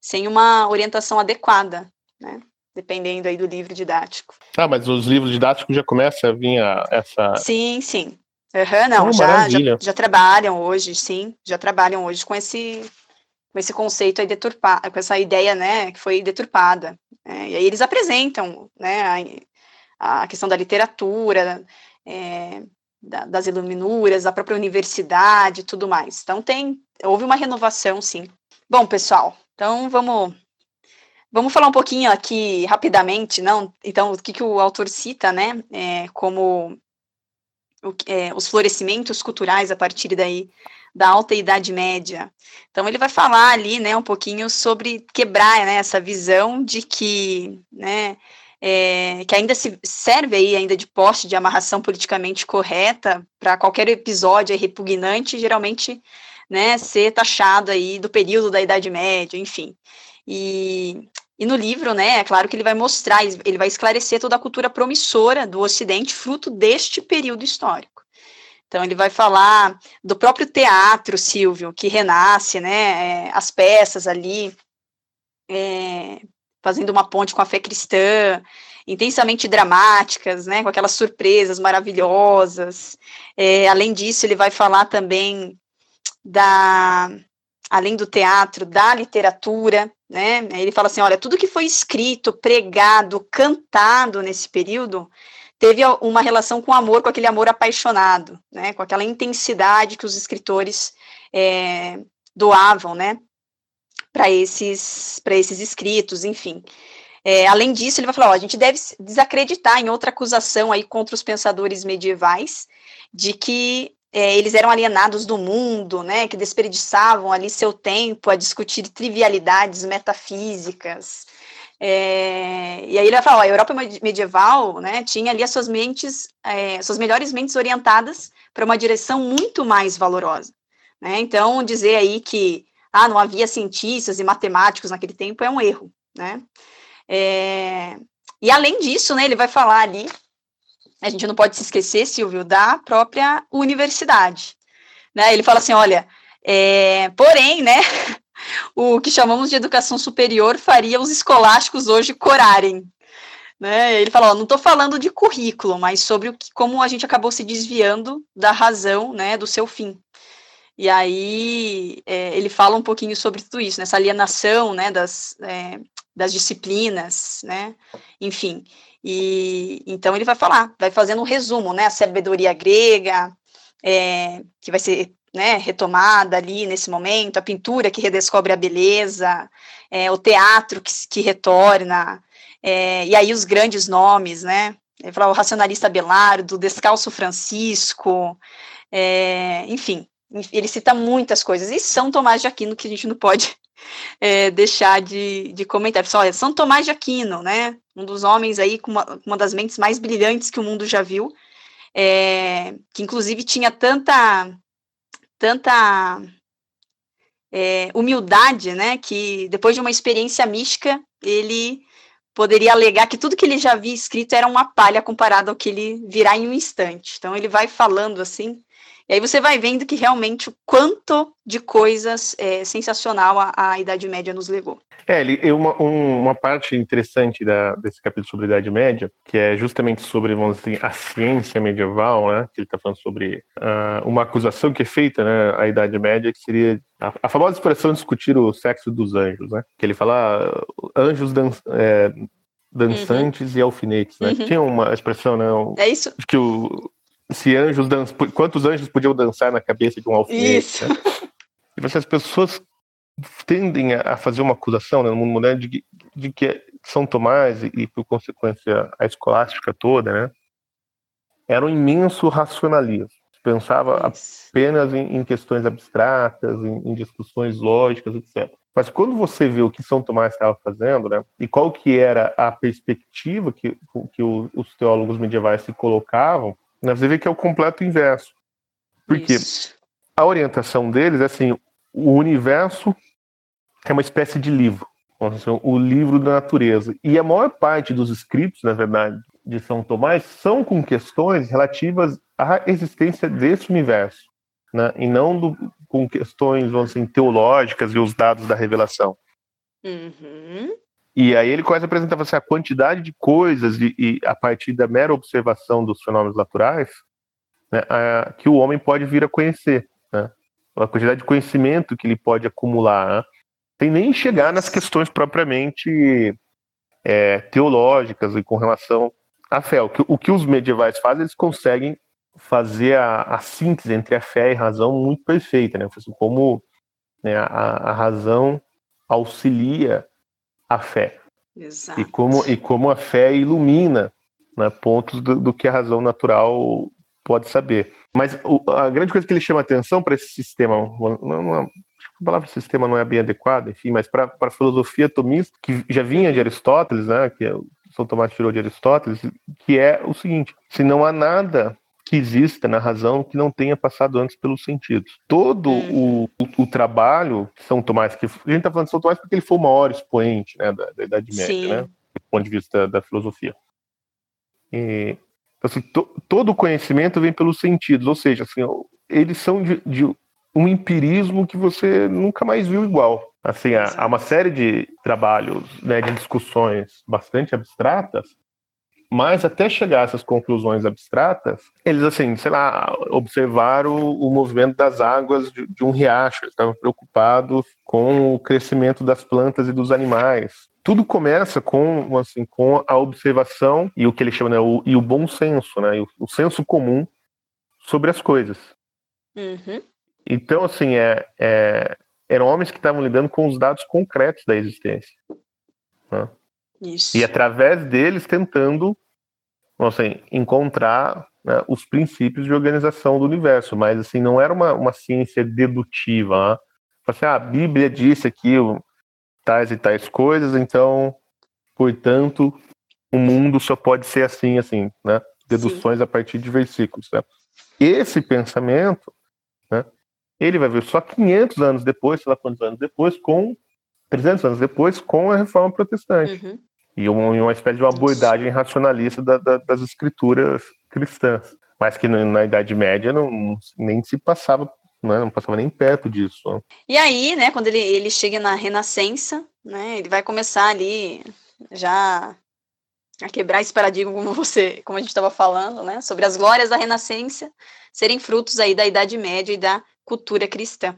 sem uma orientação adequada, né? Dependendo aí do livro didático. Ah, mas os livros didáticos já começam a vir a essa. Sim, sim. Uhum, não, oh, já, já, já, trabalham hoje, sim, já trabalham hoje com esse, com esse conceito aí deturpado, com essa ideia, né, que foi deturpada. Né, e aí eles apresentam, né, a, a questão da literatura, é, da, das iluminuras, da própria universidade e tudo mais. Então tem, houve uma renovação, sim. Bom, pessoal, então vamos vamos falar um pouquinho aqui rapidamente, não? Então, o que, que o autor cita, né, é, como o, é, os florescimentos culturais a partir daí da alta idade média. Então ele vai falar ali, né, um pouquinho sobre quebrar né, essa visão de que, né, é, que ainda se serve aí ainda de poste de amarração politicamente correta para qualquer episódio repugnante, geralmente, né, ser taxado aí do período da Idade Média, enfim. E e no livro, né, é claro que ele vai mostrar, ele vai esclarecer toda a cultura promissora do Ocidente, fruto deste período histórico. Então, ele vai falar do próprio teatro, Silvio, que renasce, né, é, as peças ali, é, fazendo uma ponte com a fé cristã, intensamente dramáticas, né, com aquelas surpresas maravilhosas. É, além disso, ele vai falar também da, além do teatro, da literatura, né? Ele fala assim, olha, tudo que foi escrito, pregado, cantado nesse período teve uma relação com o amor, com aquele amor apaixonado, né? Com aquela intensidade que os escritores é, doavam, né? Para esses, esses escritos, enfim. É, além disso, ele vai falar: ó, a gente deve desacreditar em outra acusação aí contra os pensadores medievais de que é, eles eram alienados do mundo, né, que desperdiçavam ali seu tempo a discutir trivialidades metafísicas. É, e aí ele vai falar, ó, a Europa medieval, né, tinha ali as suas mentes, é, suas melhores mentes orientadas para uma direção muito mais valorosa. Né? Então, dizer aí que ah, não havia cientistas e matemáticos naquele tempo é um erro, né? É, e além disso, né, ele vai falar ali a gente não pode se esquecer, Silvio, da própria universidade. Né? Ele fala assim: olha, é, porém, né, o que chamamos de educação superior faria os escolásticos hoje corarem. Né? Ele fala: não estou falando de currículo, mas sobre o que, como a gente acabou se desviando da razão né, do seu fim. E aí é, ele fala um pouquinho sobre tudo isso, nessa alienação né, das, é, das disciplinas, né? enfim. E então ele vai falar, vai fazendo um resumo, né? A sabedoria grega, é, que vai ser né, retomada ali nesse momento, a pintura que redescobre a beleza, é, o teatro que, que retorna, é, e aí os grandes nomes, né? Ele fala o racionalista Belardo, o Descalço Francisco, é, enfim, ele cita muitas coisas, e São Tomás de Aquino, que a gente não pode é, deixar de, de comentar. Pessoal, olha, São Tomás de Aquino, né? Um dos homens aí com uma, uma das mentes mais brilhantes que o mundo já viu, é, que inclusive tinha tanta, tanta é, humildade, né? Que depois de uma experiência mística, ele poderia alegar que tudo que ele já havia escrito era uma palha comparado ao que ele virá em um instante. Então ele vai falando assim e aí você vai vendo que realmente o quanto de coisas é, sensacional a, a, Idade Média nos levou. É, ele, uma, um, uma parte interessante da, desse capítulo sobre a Idade Média, que é justamente sobre, vamos dizer, a ciência medieval, né? Que ele está falando sobre uh, uma acusação que é feita, né, à Idade Média, que seria a, a, famosa expressão discutir o sexo dos anjos, né? Que ele fala uh, anjos dan, é, dançantes uhum. e alfinetes, né? Uhum. Tinha uma expressão, né? É isso. Que o se anjos quantos anjos podiam dançar na cabeça de um alfinete? Isso. Né? E as pessoas tendem a fazer uma acusação né, no mundo moderno de, de que São Tomás e, e, por consequência, a escolástica toda, né, era um imenso racionalismo. Pensava Isso. apenas em, em, questões abstratas, em, em, discussões lógicas, etc. Mas quando você vê o que São Tomás estava fazendo, né, e qual que era a perspectiva que, que os teólogos medievais se colocavam, né? Você vê que é o completo inverso. Porque Isso. a orientação deles é assim: o universo é uma espécie de livro, o livro da natureza. E a maior parte dos escritos, na verdade, de São Tomás são com questões relativas à existência desse universo, né? e não do, com questões vamos assim, teológicas e os dados da revelação. Uhum. E aí ele começa a apresentar assim, a quantidade de coisas e, e, a partir da mera observação dos fenômenos naturais né, a, que o homem pode vir a conhecer, né? a quantidade de conhecimento que ele pode acumular, né? sem nem chegar nas questões propriamente é, teológicas e com relação à fé. O que, o que os medievais fazem, eles conseguem fazer a, a, síntese entre a fé e a razão muito perfeita, né? Assim, como né, a, a razão auxilia a fé. Exato. E como, e como a fé ilumina né, pontos do, do, que a razão natural pode saber. Mas o, a grande coisa que ele chama atenção para esse sistema, não, não, a palavra sistema não é bem adequada, enfim, mas para a filosofia tomista, que já vinha de Aristóteles, né, que é São Tomás tirou de Aristóteles, que é o seguinte: se não há nada que exista na razão que não tenha passado antes pelos sentidos. Todo uhum. o, o, o, trabalho de São Tomás, que a gente está falando de São Tomás porque ele foi o maior expoente né, da, da Idade Média, Sim. né, do ponto de vista da filosofia. E, então, assim, to, todo o conhecimento vem pelos sentidos, ou seja, assim, eles são de, de um empirismo que você nunca mais viu igual. Assim, há, há uma série de trabalhos, né, de discussões bastante abstratas mas até chegar a essas conclusões abstratas, eles, assim, sei lá, observaram o, movimento das águas de, de um riacho, estavam preocupados com o crescimento das plantas e dos animais. Tudo começa com, assim, com a observação e o que ele chama, né, o, e o bom senso, né, o, o senso comum sobre as coisas. Uhum. Então, assim, é, é, eram homens que estavam lidando com os dados concretos da existência. Né? E através deles tentando assim, encontrar né, os princípios de organização do universo, mas assim não era uma, uma ciência dedutiva. Né? Assim, ah, a Bíblia disse aqui tais e tais coisas, então, portanto, o mundo só pode ser assim, assim, né? Deduções Sim. a partir de versículos. Né? Esse pensamento, né, ele vai vir só 500 anos depois, sei lá quantos anos depois, com 300 anos depois, com a Reforma Protestante. Uhum e uma espécie de uma abordagem racionalista da, da, das escrituras cristãs, mas que na Idade Média não, nem se passava, né, não passava nem perto disso. E aí, né, quando ele, ele chega na Renascença, né, ele vai começar ali já a quebrar esse paradigma, como você, como a gente estava falando, né, sobre as glórias da Renascença serem frutos aí da Idade Média e da cultura cristã.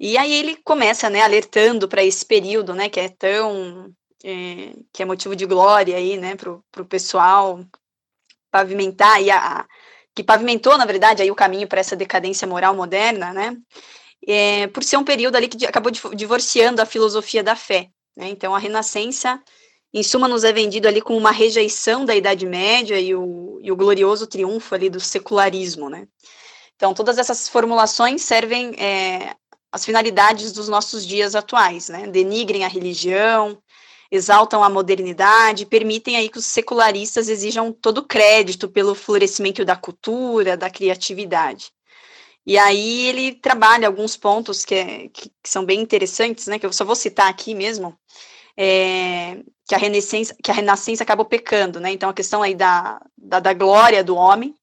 E aí ele começa, né, alertando para esse período, né, que é tão é, que é motivo de glória aí, né, para o pessoal pavimentar e a, que pavimentou, na verdade, aí o caminho para essa decadência moral moderna, né, é, por ser um período ali que acabou divorciando a filosofia da fé, né, então a Renascença, em suma, nos é vendido ali como uma rejeição da Idade Média e o, e o glorioso triunfo ali do secularismo, né, então todas essas formulações servem é, as finalidades dos nossos dias atuais, né, denigrem a religião, exaltam a modernidade, permitem aí que os secularistas exijam todo o crédito pelo florescimento da cultura, da criatividade. E aí ele trabalha alguns pontos que, é, que, que são bem interessantes, né, que eu só vou citar aqui mesmo, é, que, a renascença, que a Renascença acabou pecando, né, então a questão aí da, da, da glória do homem,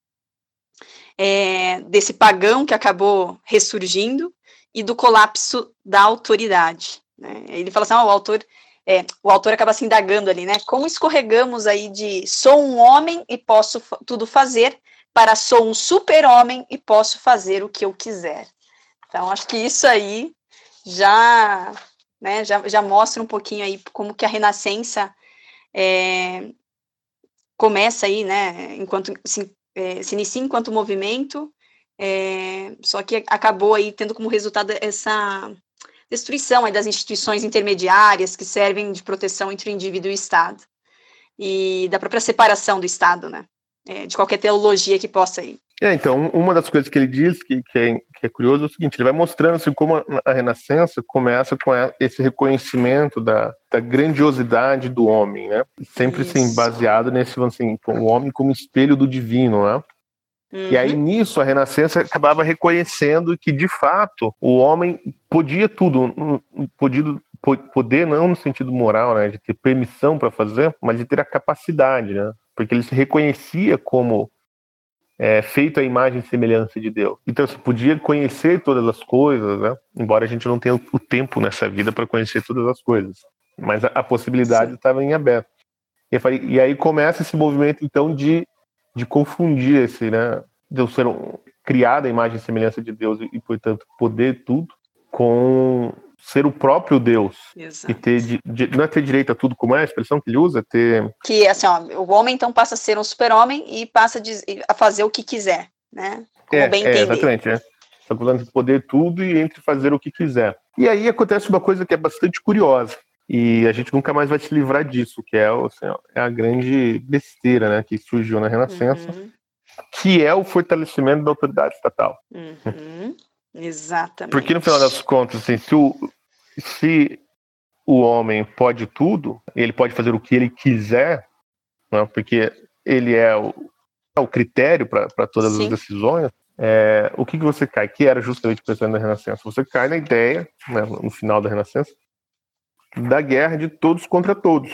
é, desse pagão que acabou ressurgindo, e do colapso da autoridade. Né? Ele fala assim, oh, o autor é, o autor acaba se indagando ali, né? Como escorregamos aí de sou um homem e posso tudo fazer para sou um super-homem e posso fazer o que eu quiser. Então, acho que isso aí já, né, já, já mostra um pouquinho aí como que a Renascença é, começa aí, né, enquanto se, é, se inicia enquanto movimento, é, só que acabou aí tendo como resultado essa destruição das instituições intermediárias que servem de proteção entre o indivíduo e o Estado, e da própria separação do Estado, né? É, de qualquer teologia que possa ir. É, então, uma das coisas que ele diz que, que, é, que é curioso é o seguinte: ele vai mostrando assim, como a, Renascença começa com esse reconhecimento da, da, grandiosidade do homem, né? Sempre assim, baseado nesse assim, o homem como espelho do divino, né? Uhum. E aí uhum. nisso a Renascença acabava reconhecendo que de fato o homem podia tudo, podia, poder não no sentido moral, né, de ter permissão para fazer, mas de ter a capacidade, né, porque ele se reconhecia como é, feito a imagem e semelhança de Deus. Então você podia conhecer todas as coisas, né? embora a gente não tenha o tempo nessa vida para conhecer todas as coisas, mas a, a possibilidade estava em aberto. E, e, aí começa esse movimento então de, de confundir esse, né? Deus ser um, criado a imagem e semelhança de Deus e, portanto poder tudo com ser o próprio Deus Exato. e ter não é ter direito a tudo como é a expressão que ele usa ter que assim ó, o homem então passa a ser um super-homem e passa a fazer o que quiser né como é, bem é, exatamente é. Está falando de poder tudo e entre fazer o que quiser. E aí acontece uma coisa que é bastante curiosa. E a gente nunca mais vai se livrar disso, que é, assim, é a grande besteira né, que surgiu na Renascença, uhum. que é o fortalecimento da autoridade estatal. Uhum. Exatamente. Porque no final das contas, assim, se, o, se o homem pode tudo, ele pode fazer o que ele quiser, né, porque ele é o, é o critério para todas Sim. as decisões, é, o que, que você cai? Que era justamente o pensamento da Renascença. Você cai na ideia, né, no final da Renascença, da guerra de todos contra todos.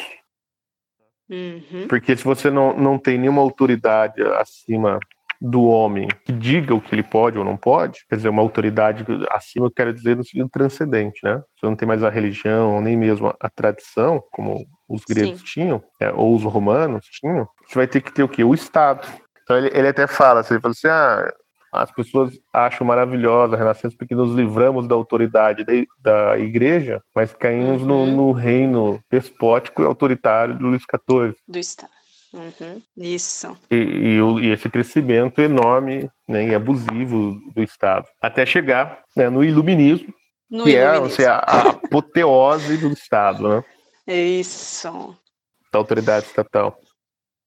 Uhum. Porque se você não, não tem nenhuma autoridade acima do homem que diga o que ele pode ou não pode, quer dizer, uma autoridade acima, eu quero dizer no sentido transcendente, né? Você não tem mais a religião, nem mesmo a, tradição, como os gregos Sim. tinham, é, ou os romanos tinham, você vai ter que ter o quê? O Estado. Então ele, ele até fala, assim, ele fala assim, ah, as pessoas acham maravilhosa a Renascença porque nos livramos da autoridade da, igreja, mas caímos uhum. no, no, reino despótico e autoritário do Luís XIV. Do Estado. Uhum, isso. E, e, e, esse crescimento enorme né, e abusivo do Estado. Até chegar né, no iluminismo, no que é, iluminismo. é a, a apoteose do Estado. Né? Isso. Da autoridade estatal.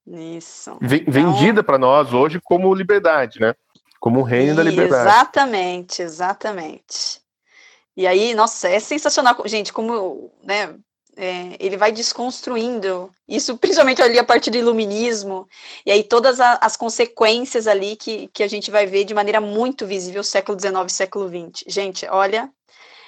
Isso. Vendida então... para nós hoje como liberdade, né? Como o reino e, da liberdade. Exatamente, exatamente. E aí, nossa, é sensacional, gente, como né, é, ele vai desconstruindo isso, principalmente ali a partir do iluminismo, e aí todas a, as consequências ali que, que a gente vai ver de maneira muito visível século XIX século XX. Gente, olha,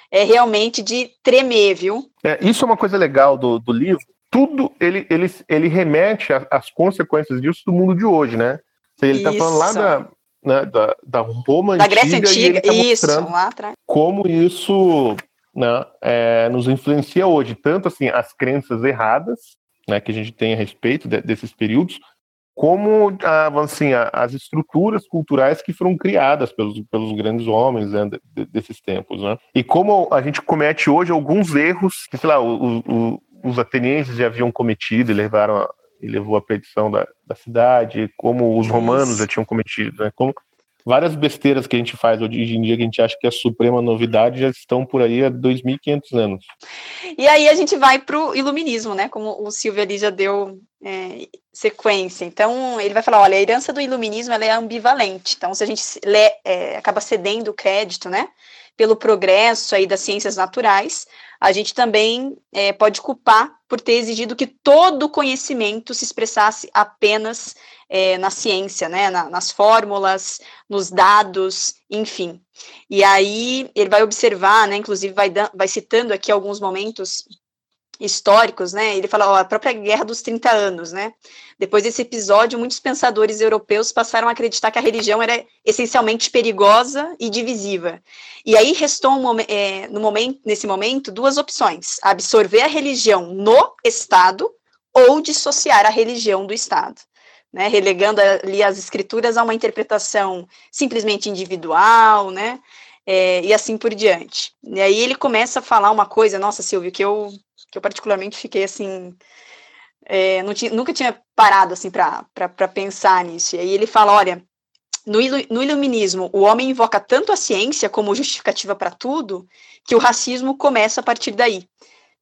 é realmente de tremer, viu? É, isso é uma coisa legal do, do livro. Tudo ele, ele, ele remete às consequências disso do mundo de hoje, né? Ele está falando lá da, né, da, da Roma da antiga, Grécia Antiga, tá isso, lá atrás. Como isso né, é, nos influencia hoje, tanto assim as crenças erradas né, que a gente tem a respeito de, desses períodos, como assim, as estruturas culturais que foram criadas pelos, pelos grandes homens né, de, desses tempos. Né? E como a gente comete hoje alguns erros que, sei lá, o, o, os atenienses já haviam cometido e levaram a, e levou à perdição da, da cidade, como os romanos já tinham cometido, né? Como várias besteiras que a gente faz hoje em dia que a gente acha que é a suprema novidade já estão por aí há 2.500 anos. E aí a gente vai para o iluminismo, né? Como o Silvio ali já deu é, sequência. Então ele vai falar, olha, a herança do iluminismo ela é ambivalente. Então se a gente lê, é, acaba cedendo crédito, né? Pelo progresso aí das ciências naturais, a gente também é, pode culpar por ter exigido que todo o conhecimento se expressasse apenas é, na ciência, né, na, nas fórmulas, nos dados, enfim. E aí ele vai observar, né, inclusive vai, vai citando aqui alguns momentos históricos, né? Ele fala, ó, a própria Guerra dos 30 Anos, né? Depois desse episódio, muitos pensadores europeus passaram a acreditar que a religião era essencialmente perigosa e divisiva. E aí restou um, é, no momento, nesse momento duas opções: absorver a religião no Estado ou dissociar a religião do Estado. Né, relegando ali as escrituras a uma interpretação simplesmente individual, né, é, e assim por diante. E aí ele começa a falar uma coisa, nossa, Silvio, que eu que eu particularmente fiquei assim, é, tinha, nunca tinha parado assim para pensar nisso. E aí ele fala, olha, no, no iluminismo, o homem invoca tanto a ciência como justificativa para tudo, que o racismo começa a partir daí.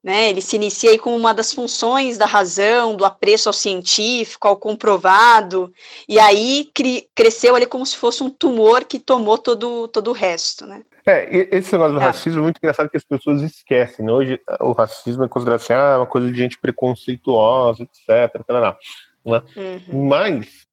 Né, ele se inicia aí como uma das funções da razão, do apreço ao científico, ao comprovado, e aí cri, cresceu ali como se fosse um tumor que tomou todo, todo o resto, né? É, esse negócio do ah. racismo é muito engraçado que as pessoas esquecem. Né? Hoje o racismo é considerado assim, ah, uma coisa de gente preconceituosa, etc. Né? Uhum. Mas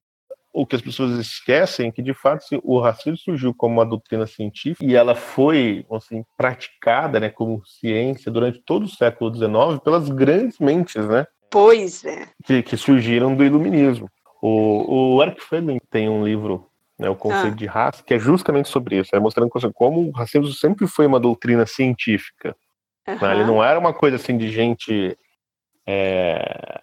o que as pessoas esquecem é que, de fato, o racismo surgiu como uma doutrina científica e ela foi assim, praticada né, como ciência durante todo o século XIX pelas grandes mentes, né? Pois é. Que, que surgiram do iluminismo. O, o Eric Fleming tem um livro, né, o conceito ah. de raça, que é justamente sobre isso, é mostrando como o racismo sempre foi uma doutrina científica. Uhum. Né? Ele não era uma coisa assim de gente é,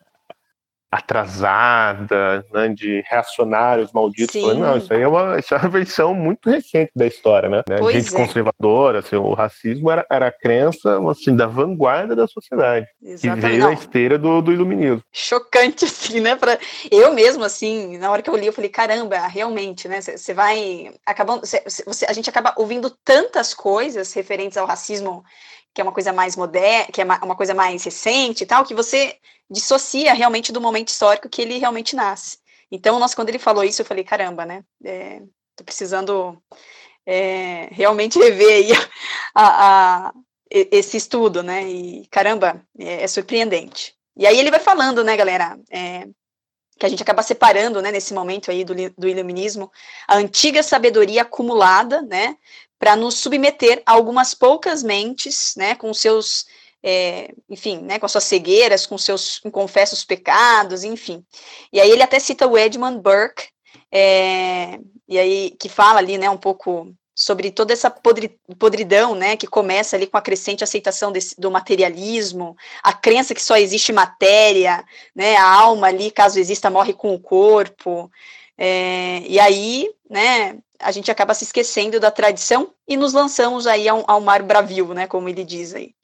atrasada, né, de reacionários malditos. Falando, não, isso aí é uma, isso é uma versão muito recente da história, né? Pois gente é. conservadora, assim, o racismo era, era a crença assim, da vanguarda da sociedade. Exatamente. Que veio na esteira do, do iluminismo. Chocante, assim, né? Pra... Eu mesmo, assim, na hora que eu li, eu falei, caramba, realmente, né? Você vai acabando. Cê, cê, a gente acaba ouvindo tantas coisas referentes ao racismo que é uma coisa mais moderna, que é uma coisa mais recente e tal, que você dissocia realmente do momento histórico que ele realmente nasce. Então, nossa, quando ele falou isso, eu falei, caramba, né? É, tô precisando é, realmente rever aí a, a, esse estudo, né? E caramba, é, é, surpreendente. E aí ele vai falando, né, galera? É, que a gente acaba separando, né, nesse momento aí do, do iluminismo, a antiga sabedoria acumulada, né, para nos submeter a algumas poucas mentes, né, com seus, é, enfim, né, com as suas cegueiras, com seus inconfessos pecados, enfim. E aí ele até cita o Edmund Burke, é, e aí que fala ali, né, um pouco sobre toda essa podri, podridão, né, que começa ali com a crescente aceitação desse, do materialismo, a crença que só existe matéria, né, a alma ali, caso exista, morre com o corpo, é, e aí, né, a gente acaba se esquecendo da tradição e nos lançamos aí ao, ao mar bravio, né, como ele diz aí.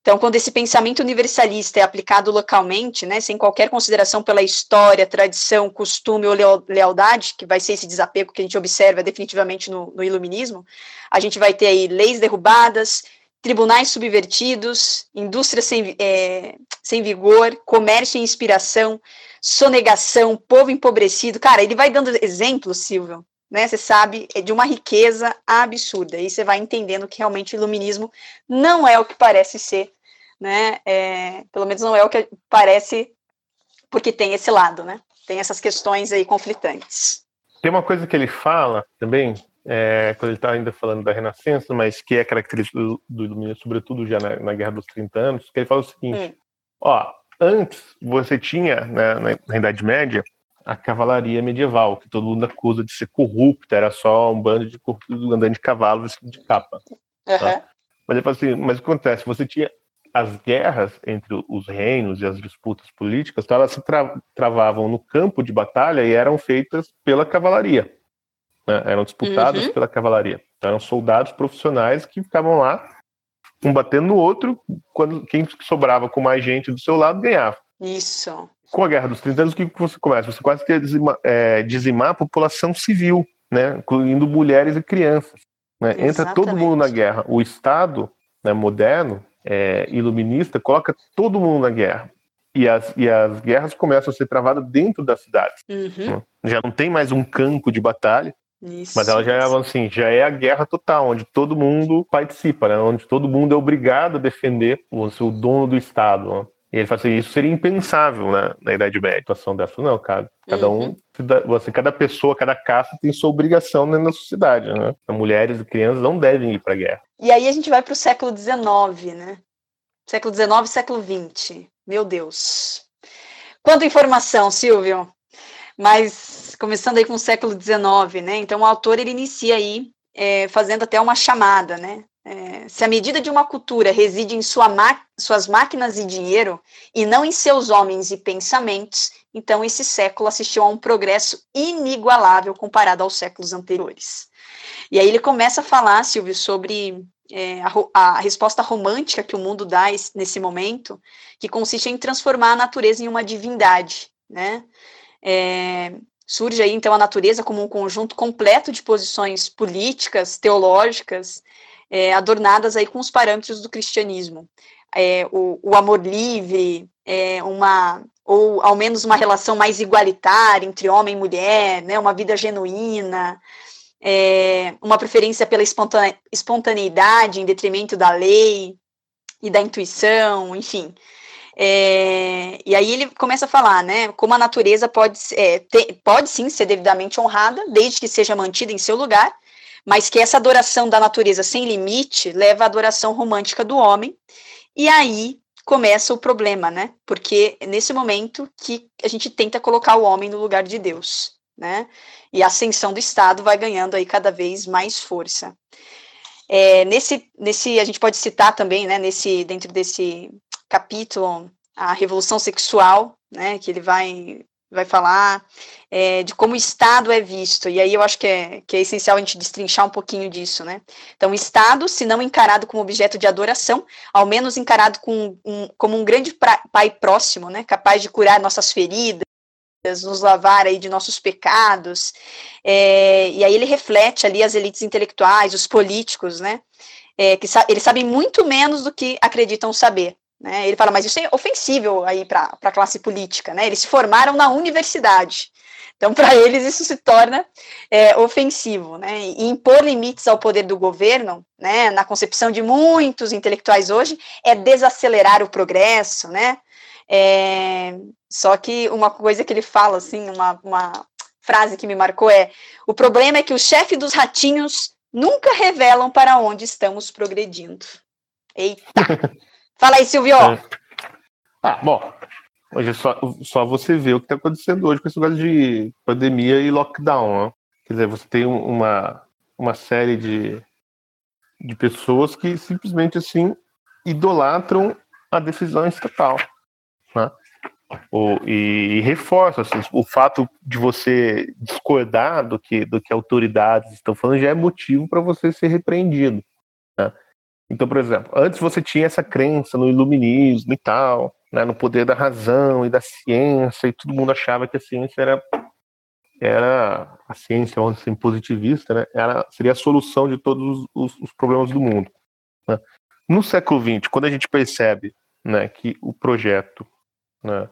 Então, quando esse pensamento universalista é aplicado localmente, né, sem qualquer consideração pela história, tradição, costume ou lealdade, que vai ser esse desapego que a gente observa definitivamente no, no iluminismo, a gente vai ter aí leis derrubadas, tribunais subvertidos, indústria sem, é, sem vigor, comércio e inspiração, sonegação, povo empobrecido. Cara, ele vai dando exemplos, Silvio, né? Você sabe, é de uma riqueza absurda. E você vai entendendo que realmente o iluminismo não é o que parece ser, né? É, pelo menos não é o que parece, porque tem esse lado, né? Tem essas questões aí conflitantes. Tem uma coisa que ele fala também, é, quando ele está ainda falando da Renascença, mas que é característica do, do iluminismo, sobretudo já na, na, Guerra dos 30 Anos, que ele fala o seguinte: hum. ó, antes você tinha, né, na, na Idade Média, a cavalaria medieval, que todo mundo acusa de ser corrupta, era só um bando de andando de cavalo vestido de capa. Uhum. Tá? Mas, assim, mas o que acontece? Você tinha as guerras entre os reinos e as disputas políticas, então elas se tra travavam no campo de batalha e eram feitas pela cavalaria. Né? Eram disputadas uhum. pela cavalaria. Então, eram soldados profissionais que ficavam lá um batendo no outro, quando quem sobrava com mais gente do seu lado ganhava. Isso com a Guerra dos 30 Anos, o que você começa? Você quase quer dizimar, é, dizimar a população civil, né, incluindo mulheres e crianças. Né? Entra todo mundo na guerra. O Estado né, moderno, é, iluminista, coloca todo mundo na guerra. E as, e as guerras começam a ser travadas dentro das cidades. Uhum. Né? Já não tem mais um campo de batalha, isso, mas ela já é assim, já é a guerra total, onde todo mundo participa, né? onde todo mundo é obrigado a defender o, o dono do Estado. Né? E ele fala assim, isso seria impensável né, na Idade Média, situação dessa. Não, cara, cada um, uhum. você, cada pessoa, cada caça tem sua obrigação na sociedade, né? Mulheres e crianças não devem ir para a guerra. E aí a gente vai para o século XIX, né? Século XIX e século XX. Meu Deus. Quanta informação, Silvio. Mas começando aí com o século XIX, né? Então o autor ele inicia aí é, fazendo até uma chamada, né? É, se a medida de uma cultura reside em sua suas máquinas e dinheiro e não em seus homens e pensamentos, então esse século assistiu a um progresso inigualável comparado aos séculos anteriores. E aí ele começa a falar, Silvio, sobre é, a, a, resposta romântica que o mundo dá nesse momento, que consiste em transformar a natureza em uma divindade, né? É, surge aí então a natureza como um conjunto completo de posições políticas, teológicas é, adornadas aí com os parâmetros do cristianismo. É, o, o, amor livre, é, uma ou ao menos uma relação mais igualitária entre homem e mulher, né, uma vida genuína, é, uma preferência pela espontaneidade em detrimento da lei e da intuição, enfim. É, e aí ele começa a falar, né, como a natureza pode, é, ter, pode sim ser devidamente honrada, desde que seja mantida em seu lugar, mas que essa adoração da natureza sem limite leva à adoração romântica do homem, e aí começa o problema, né? Porque é nesse momento que a gente tenta colocar o homem no lugar de Deus, né? E a ascensão do Estado vai ganhando aí cada vez mais força. É, nesse, nesse, a gente pode citar também, né, nesse, dentro desse capítulo, a revolução sexual, né, que ele vai vai falar é, de como o Estado é visto, e aí eu acho que é, que é essencial a gente destrinchar um pouquinho disso, né? Então, o Estado, se não encarado como objeto de adoração, ao menos encarado com, um, como um grande pra, pai próximo, né? Capaz de curar nossas feridas, nos lavar aí de nossos pecados, é, e aí ele reflete ali as elites intelectuais, os políticos, né? É, que sa eles sabem muito menos do que acreditam saber. Né? Ele fala, mas isso é ofensível aí para a classe política, né? Eles se formaram na universidade. Então, para eles, isso se torna é, ofensivo, né? E impor limites ao poder do governo, né, na concepção de muitos intelectuais hoje, é desacelerar o progresso, né? É, só que uma coisa que ele fala, assim, uma, uma frase que me marcou é: o problema é que o chefe dos ratinhos nunca revelam para onde estamos progredindo. Eita! Fala aí, Silvio. É. Ah, bom. Hoje é só, só você vê o que está acontecendo hoje com esse negócio de pandemia e lockdown. Né? Quer dizer, você tem uma, uma série de, de pessoas que simplesmente assim idolatram a decisão estatal. Né? O, e, e reforça assim, o fato de você discordar do que, do que autoridades estão falando já é motivo para você ser repreendido. Né? Então, por exemplo, antes você tinha essa crença no iluminismo e tal, né, no poder da razão e da ciência, e todo mundo achava que a ciência era, era a ciência, vamos dizer, positivista, né, era, seria a solução de todos os, os problemas do mundo. Né. No século XX, quando a gente percebe né, que o projeto né,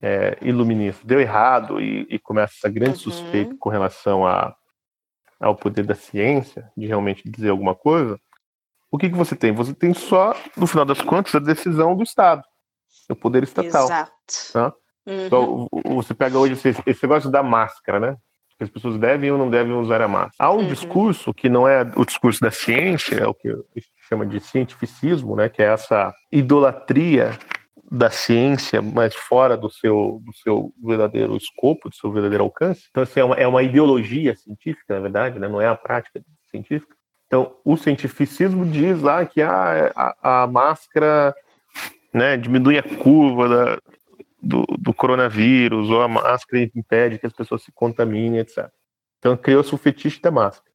é, iluminista deu errado e, e, começa essa grande uhum. suspeita com relação a, ao poder da ciência, de realmente dizer alguma coisa, o que, que você tem? Você tem só, no final das contas, a decisão do Estado, o poder estatal. Exato. Tá? Uhum. Então, você pega hoje esse, esse negócio da máscara, né? Que as pessoas devem ou não devem usar a máscara. Há um uhum. discurso que não é o discurso da ciência, é o que chama de cientificismo, né? Que é essa idolatria da ciência, mas fora do seu, do seu verdadeiro escopo, do seu verdadeiro alcance. Então, assim, é uma, é uma ideologia científica, na verdade, né? não é a prática científica. Então, o cientificismo diz lá que a, a, a máscara né, diminui a curva da, do, do, coronavírus, ou a máscara impede que as pessoas se contaminem, etc. Então, criou-se o fetiche da máscara.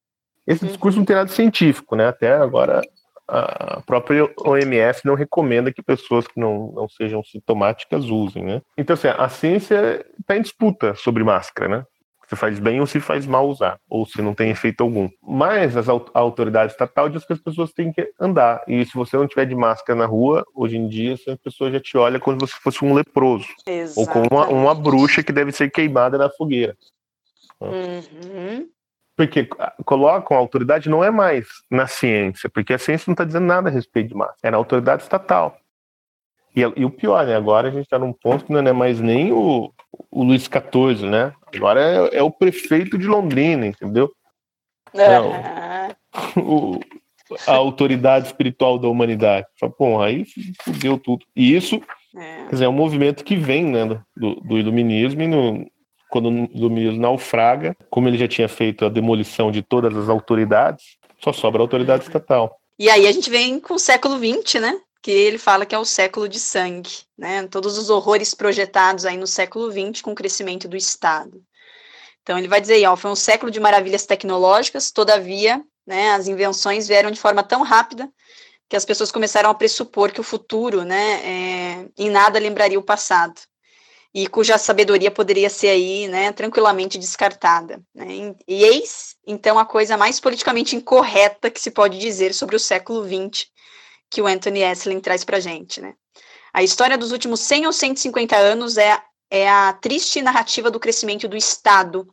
Esse uhum. discurso não tem nada científico, né? Até agora, a própria OMS não recomenda que pessoas que não, não sejam sintomáticas usem, né? Então, assim, a ciência está em disputa sobre máscara, né? Se faz bem ou se faz mal usar, ou se não tem efeito algum. Mas as, a autoridade estatal diz que as pessoas têm que andar. E se você não tiver de máscara na rua, hoje em dia, a pessoa já te olha como se você fosse um leproso. Exatamente. Ou como uma, uma, bruxa que deve ser queimada na fogueira. Uhum. Porque colocam a autoridade não é mais na ciência, porque a ciência não está dizendo nada a respeito de máscara, é na autoridade estatal. E, e, o pior, né? Agora a gente está num ponto que não é mais nem o, o Luiz XIV, né? Agora é, é o prefeito de Londrina, entendeu? É, o, a autoridade espiritual da humanidade. Bom, aí fudeu tudo. E isso é. Quer dizer, é um movimento que vem né, do, do iluminismo e no, quando o iluminismo naufraga, como ele já tinha feito a demolição de todas as autoridades, só sobra a autoridade estatal. E aí a gente vem com o século XX, né? Que ele fala que é o século de sangue, né? Todos os horrores projetados aí no século XX com o crescimento do Estado. Então ele vai dizer, ó, foi um século de maravilhas tecnológicas, todavia, né, as invenções vieram de forma tão rápida que as pessoas começaram a pressupor que o futuro, né, é, em nada lembraria o passado e cuja sabedoria poderia ser aí, né, tranquilamente descartada. Né? E eis, então, a coisa mais politicamente incorreta que se pode dizer sobre o século XX, que o Anthony Esslin traz para gente, né? A história dos últimos 100 ou 150 anos é, é a triste narrativa do crescimento do Estado,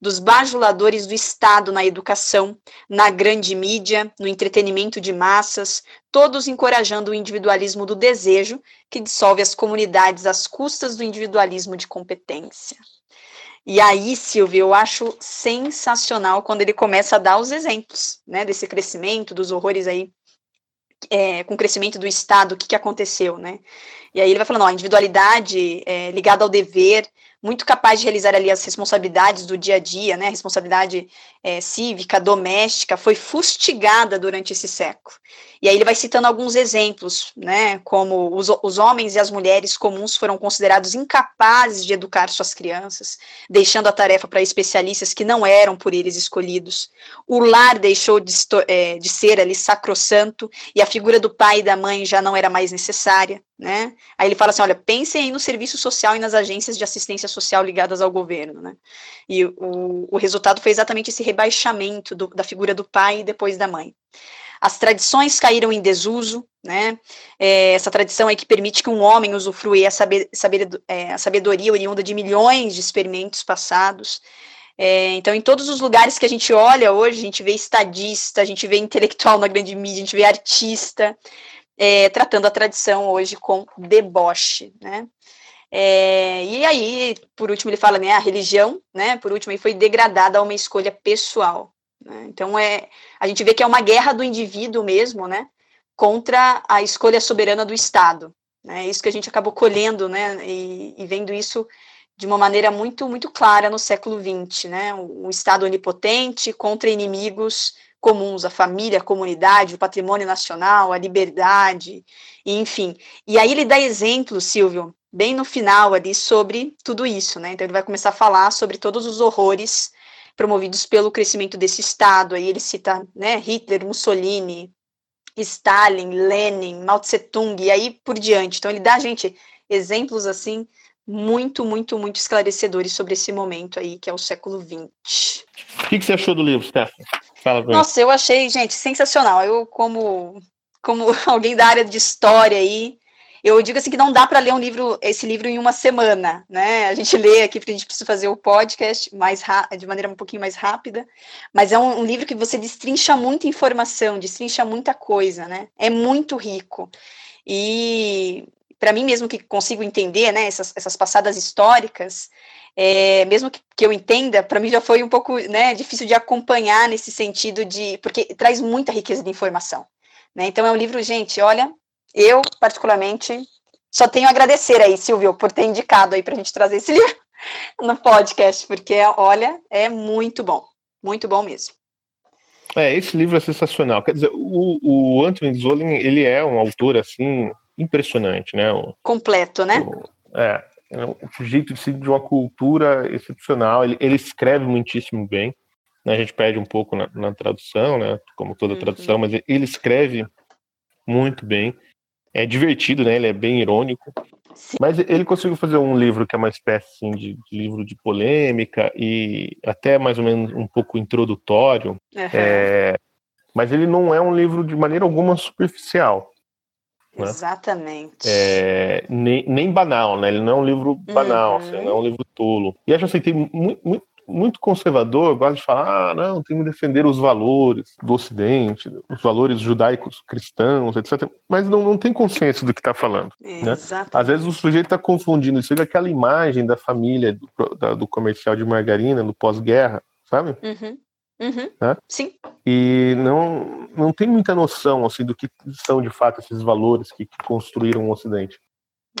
dos bajuladores do Estado na educação, na grande mídia, no entretenimento de massas, todos encorajando o individualismo do desejo, que dissolve as comunidades às custas do individualismo de competência. E aí, Silvio, eu acho sensacional quando ele começa a dar os exemplos, né, desse crescimento, dos horrores aí é, com o crescimento do Estado, o que, que aconteceu, né? E aí ele vai falando, ó, individualidade é, ligada ao dever, muito capaz de realizar ali as responsabilidades do dia a dia, né, responsabilidade é, cívica, doméstica, foi fustigada durante esse século. E aí ele vai citando alguns exemplos, né, como os, os homens e as mulheres comuns foram considerados incapazes de educar suas crianças, deixando a tarefa para especialistas que não eram por eles escolhidos. O lar deixou de, é, de ser ali sacrossanto e a figura do pai e da mãe já não era mais necessária. Né? Aí ele fala assim: olha, pensem no serviço social e nas agências de assistência social ligadas ao governo. Né? E o, o resultado foi exatamente esse rebaixamento do, da figura do pai e depois da mãe. As tradições caíram em desuso, né? É, essa tradição é que permite que um homem usufrua a, saber, saber, é, a sabedoria oriunda de milhões de experimentos passados. É, então, em todos os lugares que a gente olha hoje, a gente vê estadista, a gente vê intelectual na grande mídia, a gente vê artista, é, tratando a tradição hoje com deboche, né? É, e aí, por último, ele fala, né, a religião, né, por último, foi degradada a uma escolha pessoal. Né? Então, é, a gente vê que é uma guerra do indivíduo mesmo, né, contra a escolha soberana do Estado. Né? É isso que a gente acabou colhendo, né, e, e vendo isso de uma maneira muito, muito clara no século XX, né, o, Estado onipotente contra inimigos comuns, a família, a comunidade, o patrimônio nacional, a liberdade, enfim. E aí ele dá exemplos, Silvio, bem no final ali, sobre tudo isso, né? Então ele vai começar a falar sobre todos os horrores promovidos pelo crescimento desse Estado. Aí ele cita né, Hitler, Mussolini, Stalin, Lenin, Mao Tse Tung, e aí por diante. Então ele dá, gente, exemplos assim muito, muito, muito esclarecedores sobre esse momento aí, que é o século XX. O que, que você achou do livro, Stephanie? Fala Nossa, eu achei, gente, sensacional. Eu, como, como alguém da área de história aí, eu digo assim que não dá para ler um livro, esse livro em uma semana, né? A gente lê aqui porque a gente precisa fazer o podcast mais de maneira um pouquinho mais rápida, mas é um, um, livro que você destrincha muita informação, destrincha muita coisa, né? É muito rico. E para mim mesmo que consigo entender, né, essas, essas passadas históricas, é, mesmo que, que, eu entenda, para mim já foi um pouco né, difícil de acompanhar nesse sentido de. porque traz muita riqueza de informação. Né? Então é um livro, gente, olha, eu, particularmente, só tenho a agradecer aí, Silvio, por ter indicado aí para a gente trazer esse livro no podcast, porque, olha, é muito bom. Muito bom mesmo. É, esse livro é sensacional. Quer dizer, o, o Anthony Zolin, ele é um autor, assim, impressionante, né? Completo, né? É, é um sujeito de uma cultura excepcional. Ele, ele escreve muitíssimo bem. Né? A gente perde um pouco na, na tradução, né? Como toda uhum. tradução, mas ele escreve muito bem. É divertido, né? Ele é bem irônico. Sim. Mas ele conseguiu fazer um livro que é uma espécie assim, de, de, livro de polêmica e até mais ou menos um pouco introdutório. Uhum. É, mas ele não é um livro de maneira alguma superficial. Né? Exatamente. É, nem, nem, banal, né? Ele não é um livro banal, uhum. assim, não é um livro tolo. E acho assim, tem muito, muito, muito conservador, gosta de falar, ah, não, tem que defender os valores do Ocidente, os valores judaicos cristãos, etc. Mas não, não tem consciência do que está falando. Né? Às vezes o sujeito está confundindo isso com aquela imagem da família do, da, do comercial de margarina no pós-guerra, sabe? Uhum. Uhum. Né? Sim. E não, não tem muita noção assim do que são de fato esses valores que, que construíram o Ocidente.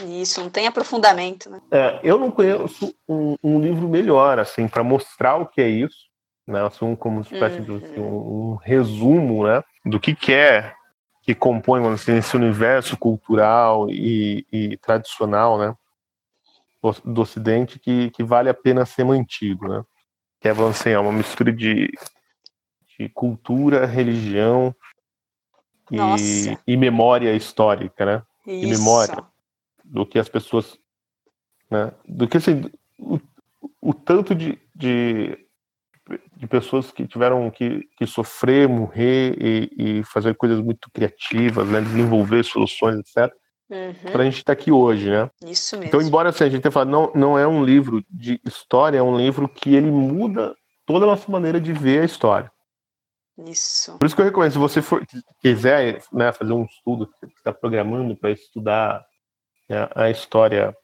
Isso, não tem aprofundamento. Né? É, eu não conheço um, um livro melhor assim para mostrar o que é isso, né? Assim, como uma espécie uhum. de um, um, resumo, né, do que, que é que compõe assim, esse universo cultural e, e tradicional, né, do Ocidente que, que vale a pena ser mantido, né? Que é, assim, é uma mistura de, de cultura, religião e, e, memória histórica, né? Isso. E memória do que as pessoas, né? Do que assim, o, o tanto de, de, de, pessoas que tiveram que, que sofrer, morrer e, e fazer coisas muito criativas, né? desenvolver soluções, etc uhum. para a gente estar tá aqui hoje, né? Isso mesmo. Então, embora assim, a gente tenha falado, não, não é um livro de história, é um livro que ele muda toda a nossa maneira de ver a história. Isso. Por isso que eu recomendo, se você for, quiser né, fazer um estudo, está programando para estudar né, a história,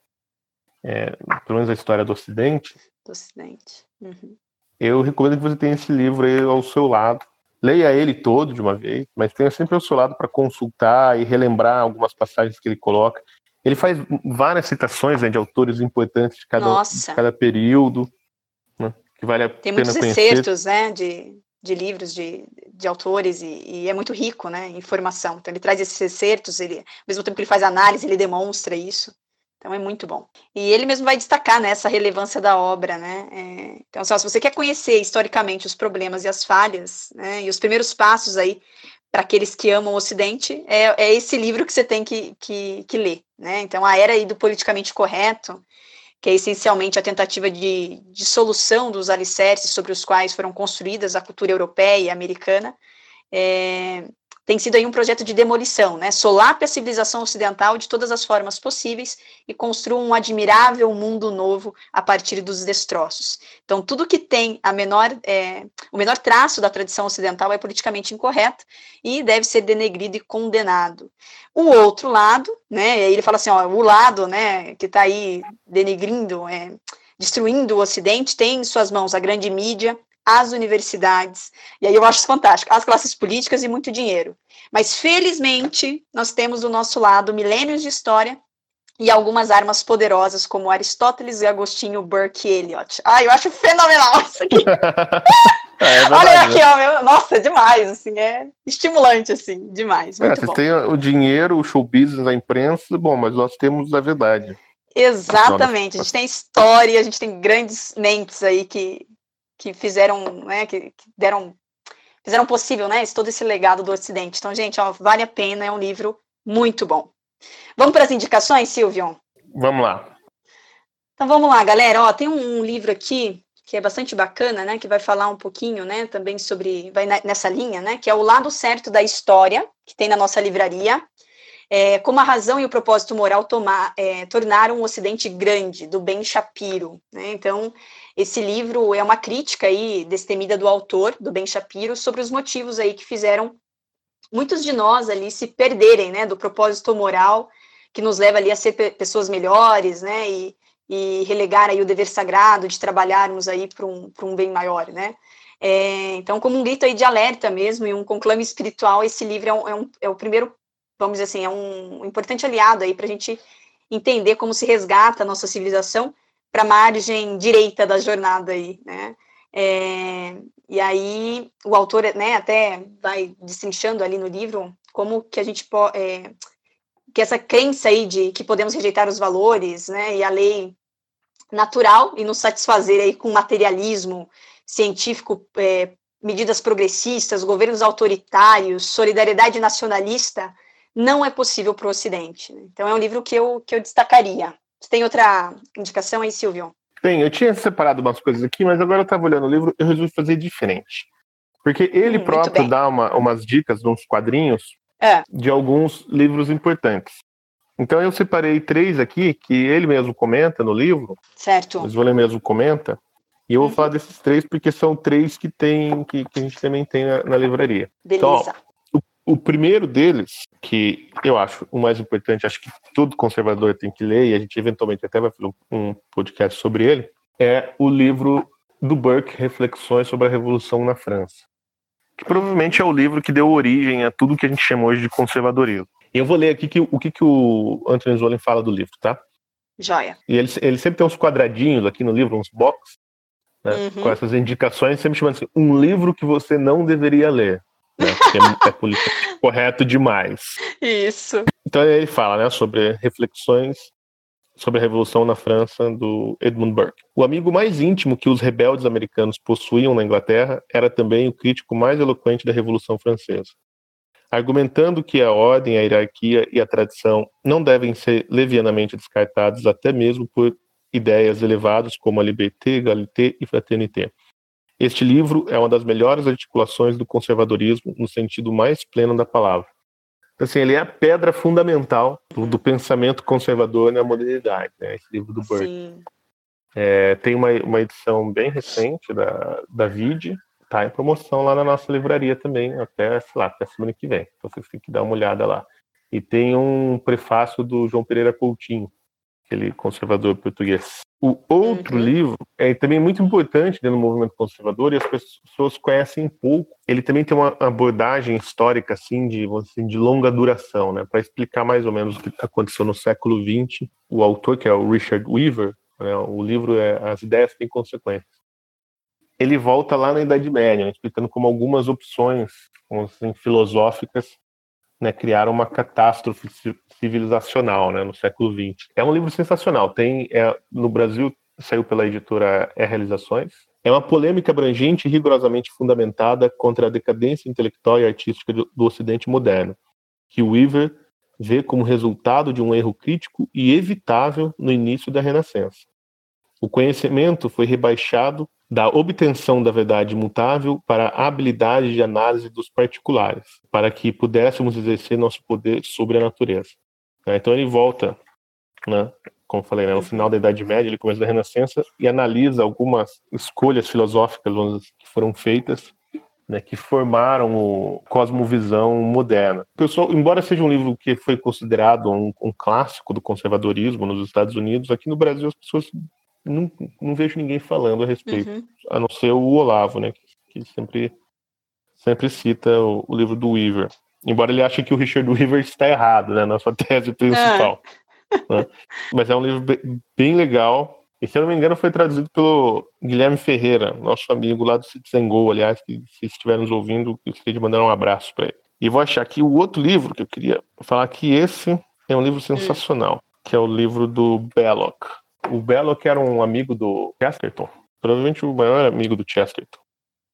é, pelo menos a história do Ocidente. Do Ocidente. Uhum. Eu recomendo que você tenha esse livro aí ao seu lado, leia ele todo de uma vez, mas tenha sempre ao seu lado para consultar e relembrar algumas passagens que ele coloca. Ele faz várias citações né, de autores importantes de cada, de cada período, né, que vale a Tem pena muitos conhecer. excertos né, de, de livros de, de autores e, e, é muito rico né, em informação. Então ele traz esses excertos, ele, ao mesmo tempo que ele faz análise, ele demonstra isso. Então é muito bom. E ele mesmo vai destacar né, essa relevância da obra, né? É, então, se você quer conhecer historicamente os problemas e as falhas, né, e os primeiros passos aí para aqueles que amam o Ocidente, é, é esse livro que você tem que, que, que ler, né? Então, a era aí do politicamente correto, que é essencialmente a tentativa de, de solução dos alicerces sobre os quais foram construídas a cultura europeia e americana, é, tem sido aí um projeto de demolição, né? Solape a civilização ocidental de todas as formas possíveis e construa um admirável mundo novo a partir dos destroços. Então, tudo que tem a menor, é, o menor traço da tradição ocidental é politicamente incorreto e deve ser denegrido e condenado. O outro lado, né? Ele fala assim, ó, o lado, né, que está aí denegrindo, é, destruindo o Ocidente, tem em suas mãos a grande mídia, as universidades, e aí eu acho fantástico, as classes políticas e muito dinheiro. Mas, felizmente, nós temos do nosso lado milênios de história e algumas armas poderosas, como Aristóteles e Agostinho Burke e Eliot. Ah, eu acho fenomenal isso aqui. é, é Olha aqui, ó, meu, nossa, é demais, assim, é estimulante, assim, demais. É, vocês têm o dinheiro, o show business, a imprensa, bom, mas nós temos a verdade. Exatamente, a gente tem história, a gente tem grandes mentes aí que, que fizeram, né, que, que deram, fizeram possível, né, todo esse legado do Ocidente. Então, gente, ó, vale a pena, é um livro muito bom. Vamos para as indicações, Silvio? Vamos lá. Então, vamos lá, galera. Ó, tem um, um livro aqui que é bastante bacana, né, que vai falar um pouquinho, né, também sobre, vai nessa linha, né, que é o lado certo da história, que tem na nossa livraria, é, como a razão e o propósito moral tomar, é, tornaram o Ocidente grande, do Ben Shapiro, né, então esse livro é uma crítica aí destemida do autor, do Ben Shapiro, sobre os motivos aí que fizeram muitos de nós ali se perderem, né, do propósito moral que nos leva ali a ser pessoas melhores, né, e, e relegar aí o dever sagrado de trabalharmos aí para um, um bem maior, né. É, então, como um grito aí de alerta mesmo e um conclame espiritual, esse livro é, um, é, um, é o primeiro, vamos dizer assim, é um importante aliado aí para a gente entender como se resgata a nossa civilização para a margem direita da jornada aí, né? É, e aí o autor, né, até vai destrinchando ali no livro como que a gente pode, é, que essa crença aí de que podemos rejeitar os valores, né, e a lei natural e nos satisfazer aí com materialismo científico, é, medidas progressistas, governos autoritários, solidariedade nacionalista, não é possível para o Ocidente. Né? Então é um livro que eu, que eu destacaria. Você tem outra indicação aí, Silvio? Tem, eu tinha separado umas coisas aqui, mas agora eu estava olhando o livro eu resolvi fazer diferente. Porque ele hum, próprio dá uma, umas dicas, uns quadrinhos, é. de alguns livros importantes. Então eu separei três aqui que ele mesmo comenta no livro. Certo. Mas o mesmo comenta. E eu vou uhum. falar desses três porque são três que tem que, que a gente também tem na, na livraria. Beleza. Então, o primeiro deles, que eu acho o mais importante, acho que todo conservador tem que ler, e a gente eventualmente até vai fazer um podcast sobre ele, é o livro do Burke, Reflexões sobre a Revolução na França. Que provavelmente é o livro que deu origem a tudo que a gente chama hoje de conservadorismo. E eu vou ler aqui que, o que, que o Anthony Zollin fala do livro, tá? Joia. E ele, ele sempre tem uns quadradinhos aqui no livro, uns box, né, uhum. com essas indicações, sempre chamando assim, um livro que você não deveria ler né? Porque é, é politicamente correto demais. Isso. Então ele fala, né, sobre reflexões sobre a Revolução na França do Edmund Burke. O amigo mais íntimo que os rebeldes americanos possuíam na Inglaterra era também o crítico mais eloquente da Revolução Francesa. Argumentando que a ordem, a hierarquia e a tradição não devem ser levianamente descartados até mesmo por ideias elevadas como a liberté, égalité e fraternité. Este livro é uma das melhores articulações do conservadorismo no sentido mais pleno da palavra. Assim, ele é a pedra fundamental do, do pensamento conservador na modernidade, né? Esse livro do Burke. É, tem uma, uma edição bem recente da, da VID, tá em promoção lá na nossa livraria também, até, sei lá, até semana que vem. Então vocês têm que dar uma olhada lá. E tem um prefácio do João Pereira Coutinho, aquele conservador português. O outro uhum. livro é também muito importante dentro do movimento conservador e as pessoas conhecem pouco. Ele também tem uma abordagem histórica assim de, assim, de longa duração, né, para explicar mais ou menos o que aconteceu no século XX. O autor, que é o Richard Weaver, né, o livro é As Ideias Têm Consequências. Ele volta lá na Idade Média, né, explicando como algumas opções assim, filosóficas né, criaram uma catástrofe civilizacional né, no século XX. É um livro sensacional. Tem é, no Brasil saiu pela editora É Realizações. É uma polêmica abrangente e rigorosamente fundamentada contra a decadência intelectual e artística do, do Ocidente moderno, que Weaver vê como resultado de um erro crítico e evitável no início da Renascença. O conhecimento foi rebaixado da obtenção da verdade imutável para a habilidade de análise dos particulares, para que pudéssemos exercer nosso poder sobre a natureza. Né? Então ele volta, né, como falei, né, no final da Idade Média, ele começa da Renascença e analisa algumas escolhas filosóficas que foram feitas né, que formaram o cosmovisão moderna. Pessoal, embora seja um livro que foi considerado um, um, clássico do conservadorismo nos Estados Unidos, aqui no Brasil as pessoas não, não vejo ninguém falando a respeito, uhum. a não ser o Olavo, né, que, sempre, sempre cita o, o, livro do Weaver. Embora ele ache que o Richard Weaver está errado, né, na sua tese principal. É. Né? Mas é um livro bem, bem legal, e se eu não me engano, foi traduzido pelo Guilherme Ferreira, nosso amigo lá do Citizen Go, aliás, que se estiver nos ouvindo, eu gostaria de mandar um abraço para ele. E vou achar aqui o outro livro que eu queria falar que esse é um livro sensacional, que é o livro do Belloc, o Belloc era um amigo do Chesterton, provavelmente o maior amigo do Chesterton.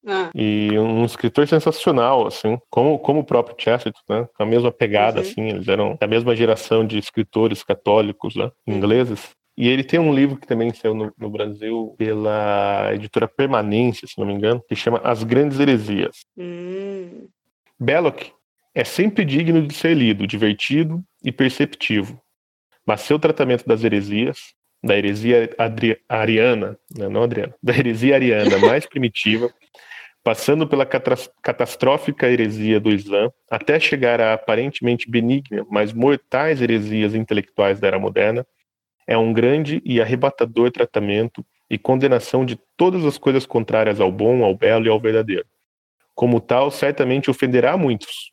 Ah. E um escritor sensacional, assim, como, como o próprio Chesterton, né? Com a mesma pegada, uhum. assim, eles eram da mesma geração de escritores católicos, né? Ingleses. E ele tem um livro que também saiu no, no, Brasil pela editora Permanência, se não me engano, que chama As Grandes Heresias. Uhum. Belloc é sempre digno de ser lido, divertido e perceptivo. Mas seu tratamento das heresias, da heresia Adri ariana, né, não Adriana, da heresia ariana mais primitiva, passando pela catastrófica heresia do Islã, até chegar à aparentemente benigna, mas mortais heresias intelectuais da era moderna, é um grande e arrebatador tratamento e condenação de todas as coisas contrárias ao bom, ao belo e ao verdadeiro. Como tal, certamente ofenderá muitos,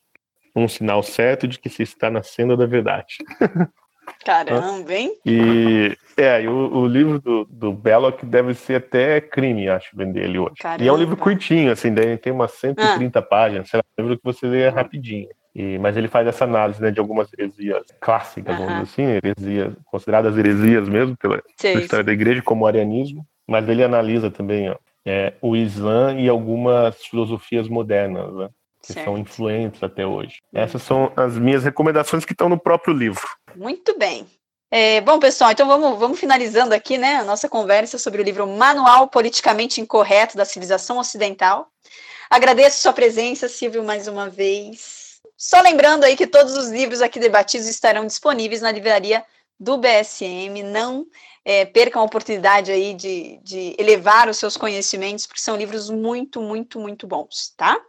um sinal certo de que se está na senda da verdade. Caramba, hein? E, é, e o, o, livro do, do Belloc deve ser até crime, acho, vender ele hoje. Caramba. E é um livro curtinho, assim, tem umas 130 ah. páginas, sei lá, um livro que você lê rapidinho. E, mas ele faz essa análise né, de algumas heresias clássicas, vamos dizer assim, heresias, consideradas heresias mesmo pela, pela história da igreja, como o arianismo, mas ele analisa também ó, é, o Islã e algumas filosofias modernas, né? Que certo. são influentes até hoje. Essas são as minhas recomendações que estão no próprio livro. Muito bem. É, bom, pessoal, então vamos, vamos finalizando aqui né, a nossa conversa sobre o livro Manual Politicamente Incorreto da Civilização Ocidental. Agradeço sua presença, Silvio, mais uma vez. Só lembrando aí que todos os livros aqui debatidos estarão disponíveis na livraria do BSM. Não é, percam a oportunidade aí de, de elevar os seus conhecimentos, porque são livros muito, muito, muito bons, tá?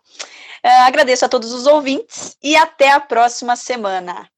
É, agradeço a todos os ouvintes e até a próxima semana.